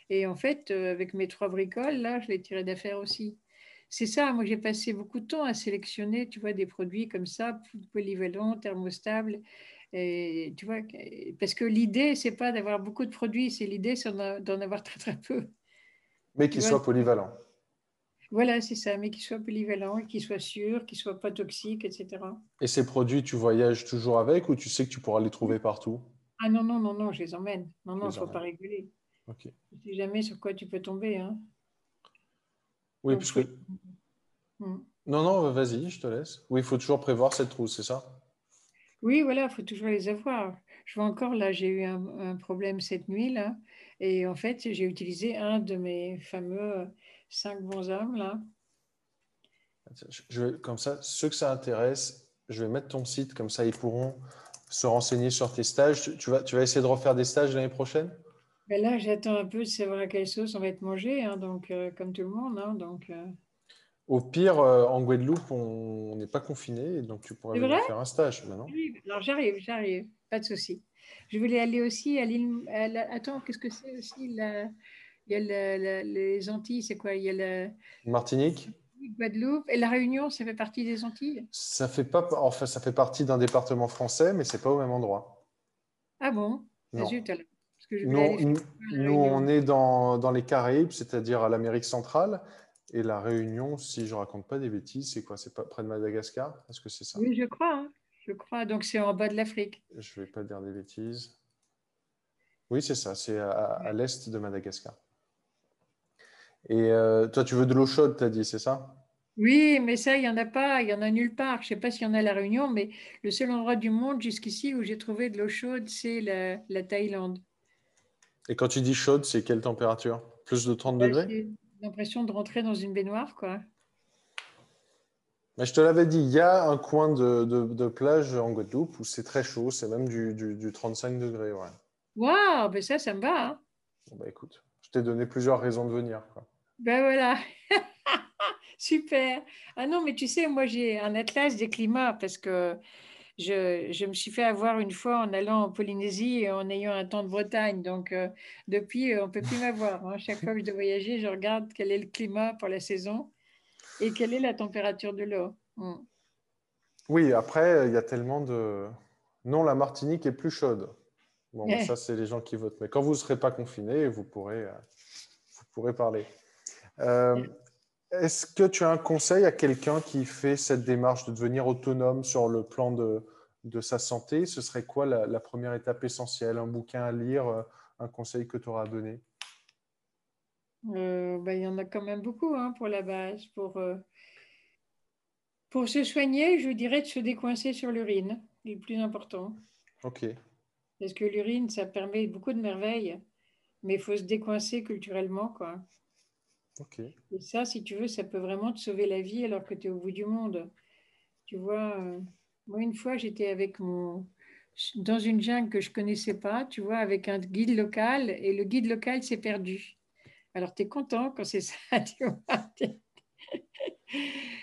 Et en fait, euh, avec mes trois bricoles, là, je l'ai tiré d'affaire aussi. C'est ça, moi j'ai passé beaucoup de temps à sélectionner, tu vois, des produits comme ça, polyvalents, thermostables. Et, tu vois, parce que l'idée, c'est pas d'avoir beaucoup de produits, c'est l'idée, c'est d'en avoir très très peu. Mais qu'ils soient polyvalents. Voilà, c'est ça, mais qu'il soit polyvalent, qu'il soit sûr, qu'il soit pas toxique, etc. Et ces produits, tu voyages toujours avec ou tu sais que tu pourras les trouver partout? Ah non, non, non, non, je les emmène. Non, non, il ne faut pas réguler. Ok. ne sais jamais sur quoi tu peux tomber. Hein. Oui, parce que... Hmm. Non, non, vas-y, je te laisse. Oui, il faut toujours prévoir cette trousse, c'est ça? Oui, voilà, il faut toujours les avoir. Je vois encore, là, j'ai eu un, un, problème cette nuit, là, et en fait, j'ai utilisé un de mes fameux cinq bons hommes là. Je vais, comme ça, ceux que ça intéresse, je vais mettre ton site, comme ça ils pourront se renseigner sur tes stages. Tu vas, tu vas essayer de refaire des stages l'année prochaine? Ben Là, j'attends un peu de savoir à quelle sauce on va être mangé, hein, donc, euh, comme tout le monde. Hein, donc, euh. Au pire, euh, en Guadeloupe, on n'est pas confiné, donc tu pourrais venir faire un stage maintenant. Oui, alors j'arrive, j'arrive, pas de souci. Je voulais aller aussi à l'île. Attends, qu'est-ce que c'est aussi la il y a les Antilles, c'est quoi? Il y a la Martinique. Guadeloupe et la Réunion, ça fait partie des Antilles? Ça fait pas, enfin, ça fait partie d'un département français, mais c'est pas au même endroit. Ah bon? Non. Nous, nous on est dans, dans les Caraïbes, c'est-à-dire à, l'Amérique centrale, et la Réunion, si je raconte pas des bêtises, c'est quoi? C'est près de Madagascar? Est-ce que c'est ça? Oui, je crois. Hein. Je crois. Donc c'est en bas de l'Afrique. Je vais pas dire des bêtises. Oui, c'est ça. C'est à l'est de Madagascar. Et euh, toi, tu veux de l'eau chaude, tu as dit, c'est ça? Oui, mais ça, il n'y en a pas, il n'y en a nulle part. Je ne sais pas s'il y en a à La Réunion, mais le seul endroit du monde jusqu'ici où j'ai trouvé de l'eau chaude, c'est la, Thaïlande. Et quand tu dis chaude, c'est quelle température? Plus de 30 degrés? J'ai l'impression de rentrer dans une baignoire, quoi. Mais je te l'avais dit, il y a un coin de, plage en Guadeloupe où c'est très chaud, c'est même du, 35 degrés. Ouais. Waouh, mais ça, ça me va. Hein. Bon, bah écoute, je t'ai donné plusieurs raisons de venir. Quoi. Ben voilà. Super. Ah non, mais tu sais, moi j'ai un atlas des climats parce que je, me suis fait avoir une fois en allant en Polynésie et en ayant un temps de Bretagne. Donc euh, depuis, euh, on ne peut plus m'avoir. Hein. Chaque fois que je dois voyager, je regarde quel est le climat pour la saison et quelle est la température de l'eau. Hmm. Oui, après, il y a tellement de... Non, la Martinique est plus chaude. Bon, ça, c'est les gens qui votent. Mais quand vous ne serez pas confinés, vous pourrez, euh, vous pourrez parler. Euh, est-ce que tu as un conseil à quelqu'un qui fait cette démarche de devenir autonome sur le plan de, de sa santé? Ce serait quoi la, première étape essentielle? Un bouquin à lire euh, Un conseil que tu auras à donner euh, ben, Il y en a quand même beaucoup hein, pour la base. Pour, pour se soigner, je dirais de se décoincer sur l'urine, le plus important. Ok. Parce que l'urine, ça permet beaucoup de merveilles, mais il faut se décoincer culturellement. quoi. Et ça, si tu veux, ça peut vraiment te sauver la vie alors que tu es au bout du monde. Tu vois, euh, moi, une fois, j'étais avec mon. dans une jungle que je connaissais pas, tu vois, avec un guide local, et le guide local s'est perdu. Alors, tu es content quand c'est ça, tu vois.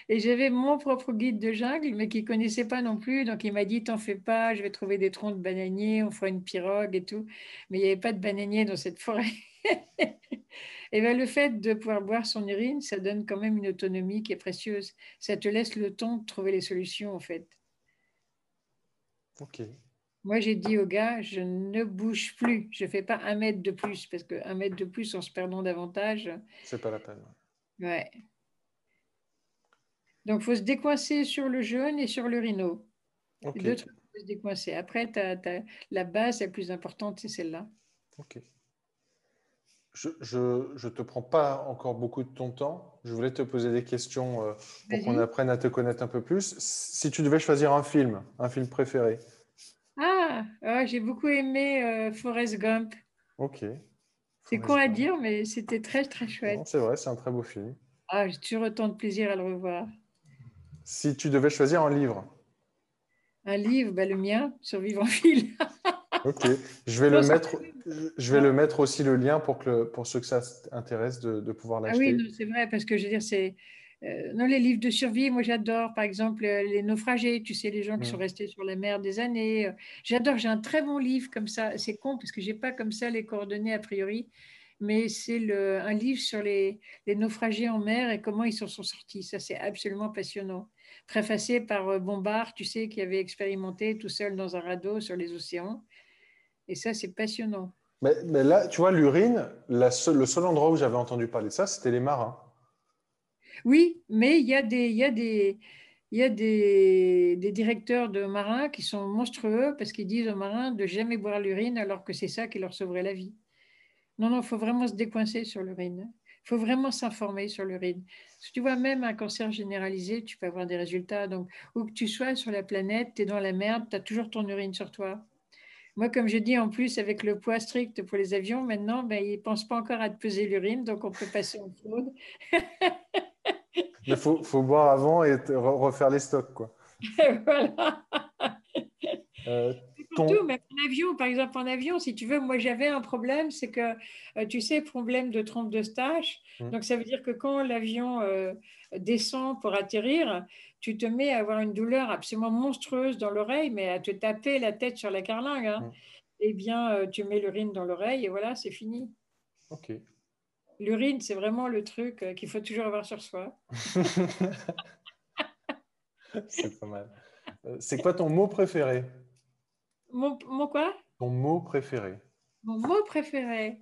Et j'avais mon propre guide de jungle, mais qui ne connaissait pas non plus. Donc, il m'a dit T'en fais pas, je vais trouver des troncs de bananiers, on fera une pirogue et tout. Mais il n'y avait pas de bananiers dans cette forêt. et bien, le fait de pouvoir boire son urine, ça donne quand même une autonomie qui est précieuse. Ça te laisse le temps de trouver les solutions, en fait. Ok. Moi, j'ai dit au gars, je ne bouge plus. Je ne fais pas un mètre de plus, parce qu'un mètre de plus en se perdant davantage. C'est pas la peine. Ouais. Donc, il faut se décoincer sur le jaune et sur le rhino. Deux trucs, faut se décoincer. Après, t'as- t'as- la base la plus importante, c'est celle-là. Ok. Je ne te prends pas encore beaucoup de ton temps. Je voulais te poser des questions euh, pour qu'on apprenne à te connaître un peu plus. Si tu devais choisir un film, un film préféré. Ah, ah, j'ai beaucoup aimé euh, Forrest Gump. Ok. C'est con à dire, mais c'était très, très chouette. C'est vrai, c'est un très beau film. Ah, j'ai toujours autant de plaisir à le revoir. Si tu devais choisir un livre. Un livre, bah, le mien, Survivre en file. Ok. Je vais Non, le mettre. Je vais le mettre aussi le lien pour que le- pour ceux que ça intéresse de, de pouvoir Ah l'acheter. oui, non, c'est vrai, parce que je veux dire, c'est. euh, non, les livres de survie, moi j'adore, par exemple, euh, Les naufragés, tu sais, les gens qui Mm. sont restés sur la mer des années. euh, J'adore, j'ai un très bon livre comme ça. C'est con, parce que j'ai pas comme ça les coordonnées a priori, mais c'est un livre sur les, les naufragés en mer et comment ils s'en sont sortis. Ça, c'est absolument passionnant. Préfacé par euh, Bombard, tu sais, qui avait expérimenté tout seul dans un radeau sur les océans. Et ça, c'est passionnant. Mais, mais là, tu vois, l'urine, le seul endroit où j'avais entendu parler de ça, c'était les marins. Oui, mais il y a des, il y a des, il y a des, des directeurs de marins qui sont monstrueux parce qu'ils disent aux marins de jamais boire l'urine alors que c'est ça qui leur sauverait la vie. Non, non, il faut vraiment se décoincer sur l'urine. Il faut vraiment s'informer sur l'urine. Parce que tu vois, même un cancer généralisé, tu peux avoir des résultats. Donc, où que tu sois sur la planète, tu es dans la merde, tu as toujours ton urine sur toi. Moi, comme je dis, en plus, avec le poids strict pour les avions, maintenant, ben, ils ne pensent pas encore à te peser l'urine, donc on peut passer en fraude. Il faut, faut boire avant et refaire les stocks, quoi. voilà. Euh, Pour ton- tout, même en avion, par exemple, en avion, si tu veux, moi j'avais un problème, c'est que, euh, tu sais, problème de trompe de stage. Mm. Donc ça veut dire que quand l'avion euh, descend pour atterrir, tu te mets à avoir une douleur absolument monstrueuse dans l'oreille, mais à te taper la tête sur la carlingue. hein. Mm. Eh bien, euh, tu mets l'urine dans l'oreille et voilà, c'est fini. Ok. L'urine, c'est vraiment le truc qu'il faut toujours avoir sur soi. C'est pas mal. C'est quoi ton mot préféré? Mon, mon quoi? Ton mot préféré? Mon mot préféré.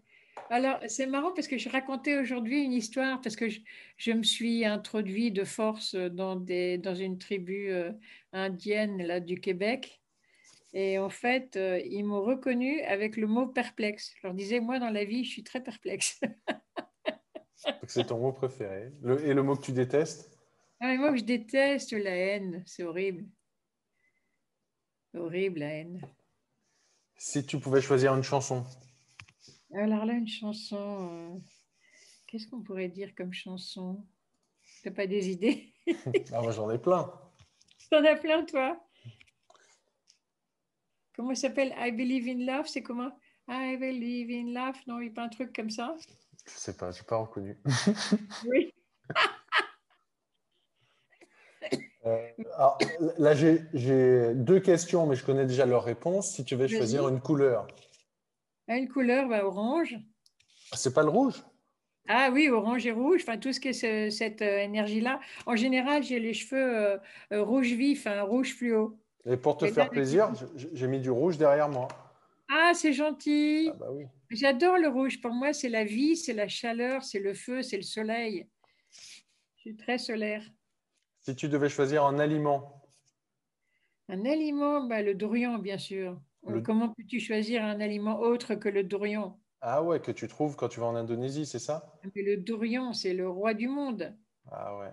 Alors, c'est marrant parce que je racontais aujourd'hui une histoire parce que je, je me suis introduit de force dans, des, dans une tribu euh, indienne là, du Québec. Et en fait, euh, ils m'ont reconnu avec le mot perplexe. Je leur disais, moi, dans la vie, je suis très perplexe. C'est ton mot préféré. Le- et le mot que tu détestes? Ah, moi, je déteste la haine. C'est horrible. Horrible, la haine. Si tu pouvais choisir une chanson. Alors là, une chanson. euh, Qu'est-ce qu'on pourrait dire comme chanson? T'as pas des idées? Ah, moi, j'en ai plein. T'en as plein, toi? Comment ça s'appelle? I Believe in Love, c'est comment? I Believe in Love, non, il n'y a pas un truc comme ça? Je sais pas, j'ai pas reconnu. Oui. Euh, alors, là, j'ai deux questions, mais je connais déjà leurs réponses. Si tu veux choisir une couleur, Ah, Une couleur, bah, orange. c'est pas le rouge? Ah oui, orange et rouge, enfin tout ce qui est ce- cette euh, énergie-là. En général, j'ai les cheveux euh, rouge vif, un rouge fluo. Et pour te Et faire plaisir, j'ai mis du rouge derrière moi. Ah, c'est gentil. Ah bah oui. J'adore le rouge. Pour moi, c'est la vie, c'est la chaleur, c'est le feu, c'est le soleil. Je suis très solaire. Si tu devais choisir un aliment, Un aliment, bah, le dorian, bien sûr. Euh, Le- Comment peux-tu choisir un aliment autre que le dorian ah ouais, que tu trouves quand tu vas en Indonésie, c'est ça? Mais le dorian, c'est le roi du monde. Ah ouais.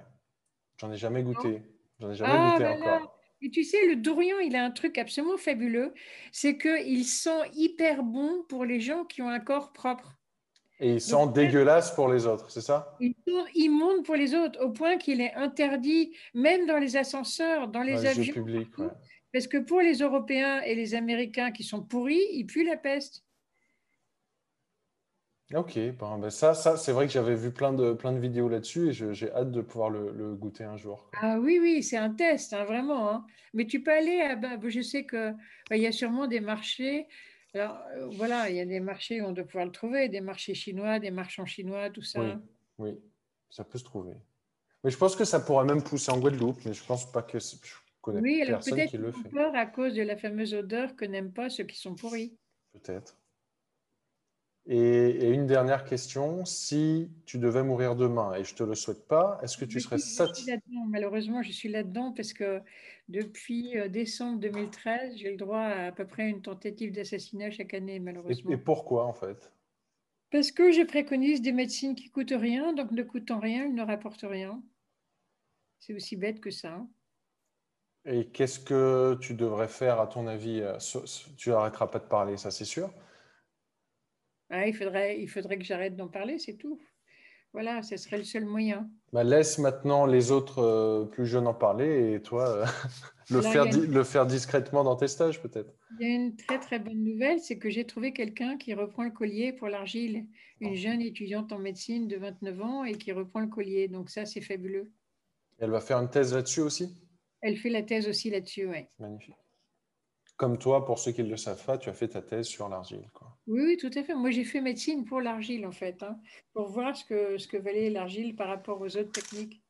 J'en ai jamais goûté. J'en ai jamais Ah, goûté voilà. encore. Et tu sais, le dorian, il a un truc absolument fabuleux, c'est qu'il sent hyper bon pour les gens qui ont un corps propre. Et il sent dégueulasse pour les autres, c'est ça? Il sent immonde pour les autres, au point qu'il est interdit, même dans les ascenseurs, dans les Dans les avions. publics, ouais. Parce que pour les Européens et les Américains qui sont pourris, ils puent la peste. Ok, bon, ben ça, ça c'est vrai que j'avais vu plein de, plein de vidéos là-dessus et j'ai hâte de pouvoir le, le goûter un jour. Ah oui, oui, c'est un test, hein, vraiment. hein. Mais tu peux aller à, bah, je sais que bah, il y a sûrement des marchés. Alors euh, voilà, il y a des marchés où on doit pouvoir le trouver, des marchés chinois, des marchands chinois, tout ça. Oui, oui, ça peut se trouver. Mais je pense que ça pourrait même pousser en Guadeloupe, mais je pense pas que je connais Oui, alors personne qui le fait. peur à cause de la fameuse odeur que n'aiment pas ceux qui sont pourris. Peut-être. Et, une dernière question, si tu devais mourir demain, et je ne te le souhaite pas, est-ce que tu serais satisfait Malheureusement, je suis là-dedans parce que depuis euh, décembre 2013, j'ai le droit à à peu près une tentative d'assassinat chaque année, malheureusement. Et, pourquoi, en fait? Parce que je préconise des médecines qui coûtent rien, donc ne coûtant rien, elles ne rapportent rien. C'est aussi bête que ça. Et qu'est-ce que tu devrais faire, à ton avis? Euh, Tu n'arrêteras pas de parler, ça c'est sûr? Ah, il, faudrait, il faudrait que j'arrête d'en parler, c'est tout. Voilà, ce serait le seul moyen. Bah, laisse maintenant les autres euh, plus jeunes en parler et toi euh, le, faire, le faire discrètement dans tes stages peut-être. Il y a une très très bonne nouvelle, c'est que j'ai trouvé quelqu'un qui reprend le collier pour l'argile, une oh. jeune étudiante en médecine de 29 ans et qui reprend le collier. Donc ça, c'est fabuleux. Elle va faire une thèse là-dessus aussi? Elle fait la thèse aussi là-dessus, oui. Magnifique. Comme toi, pour ceux qui ne le savent pas, tu as fait ta thèse sur l'argile. Oui, oui, tout à fait. Moi, j'ai fait médecine pour l'argile, en fait, hein, pour voir ce que, ce que valait l'argile par rapport aux autres techniques.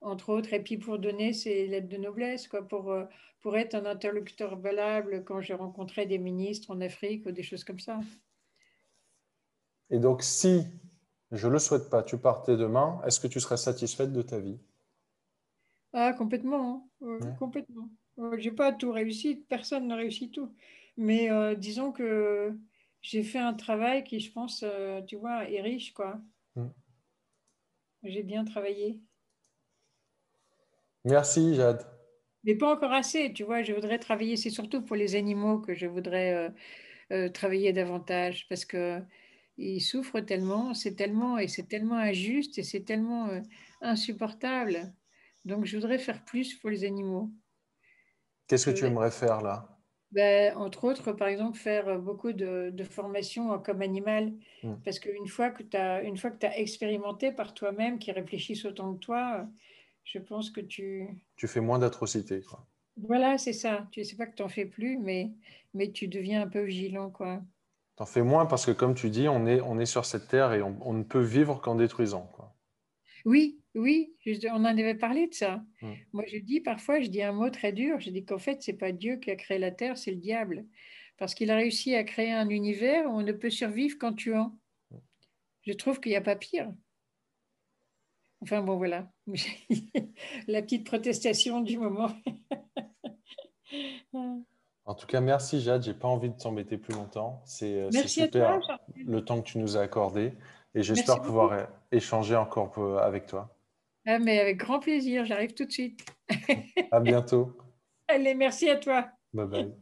Entre autres, et puis pour donner ses lettres de noblesse, quoi, pour, euh, pour être un interlocuteur valable quand je rencontrais des ministres en Afrique ou des choses comme ça. Et donc, si, je ne le souhaite pas, tu partais demain, est-ce que tu serais satisfaite de ta vie? Ah, complètement. Hein. Complètement. J'ai pas tout réussi, personne n'a réussi tout. Mais euh, disons que j'ai fait un travail qui, je pense, euh, tu vois, est riche, quoi. Mm. J'ai bien travaillé. Merci, Jade. Mais pas encore assez, tu vois. Je voudrais travailler, c'est surtout pour les animaux que je voudrais euh, travailler davantage parce que ils souffrent tellement, c'est tellement et c'est tellement injuste et c'est tellement insupportable. Donc, je voudrais faire plus pour les animaux. Qu'est-ce que tu aimerais faire là? Ben, Entre autres, par exemple, faire beaucoup de, de formations comme animal. Hmm. Parce qu'une fois que tu as, une fois que as expérimenté par toi-même, qui réfléchissent autant que toi, je pense que tu... Tu fais moins d'atrocités. Voilà, c'est ça. Tu sais pas que tu n'en fais plus, mais, mais tu deviens un peu vigilant. quoi. Tu en fais moins parce que, comme tu dis, on est, on est sur cette terre et on, on ne peut vivre qu'en détruisant. Quoi. Oui, oui, on en avait parlé de ça. Mm. Moi, je dis parfois, je dis un mot très dur, je dis qu'en fait, c'est pas Dieu qui a créé la Terre, c'est le diable. Parce qu'il a réussi à créer un univers où on ne peut survivre qu'en tuant. Mm. Je trouve qu'il n'y a pas pire. Enfin bon, voilà. la petite protestation du moment. en tout cas, merci Jade. J'ai pas envie de t'embêter plus longtemps. C'est euh, super le temps que tu nous as accordé. Et j'espère pouvoir échanger encore avec toi. Ah, mais avec grand plaisir, j'arrive tout de suite. à bientôt. Allez, merci à toi. Bye bye.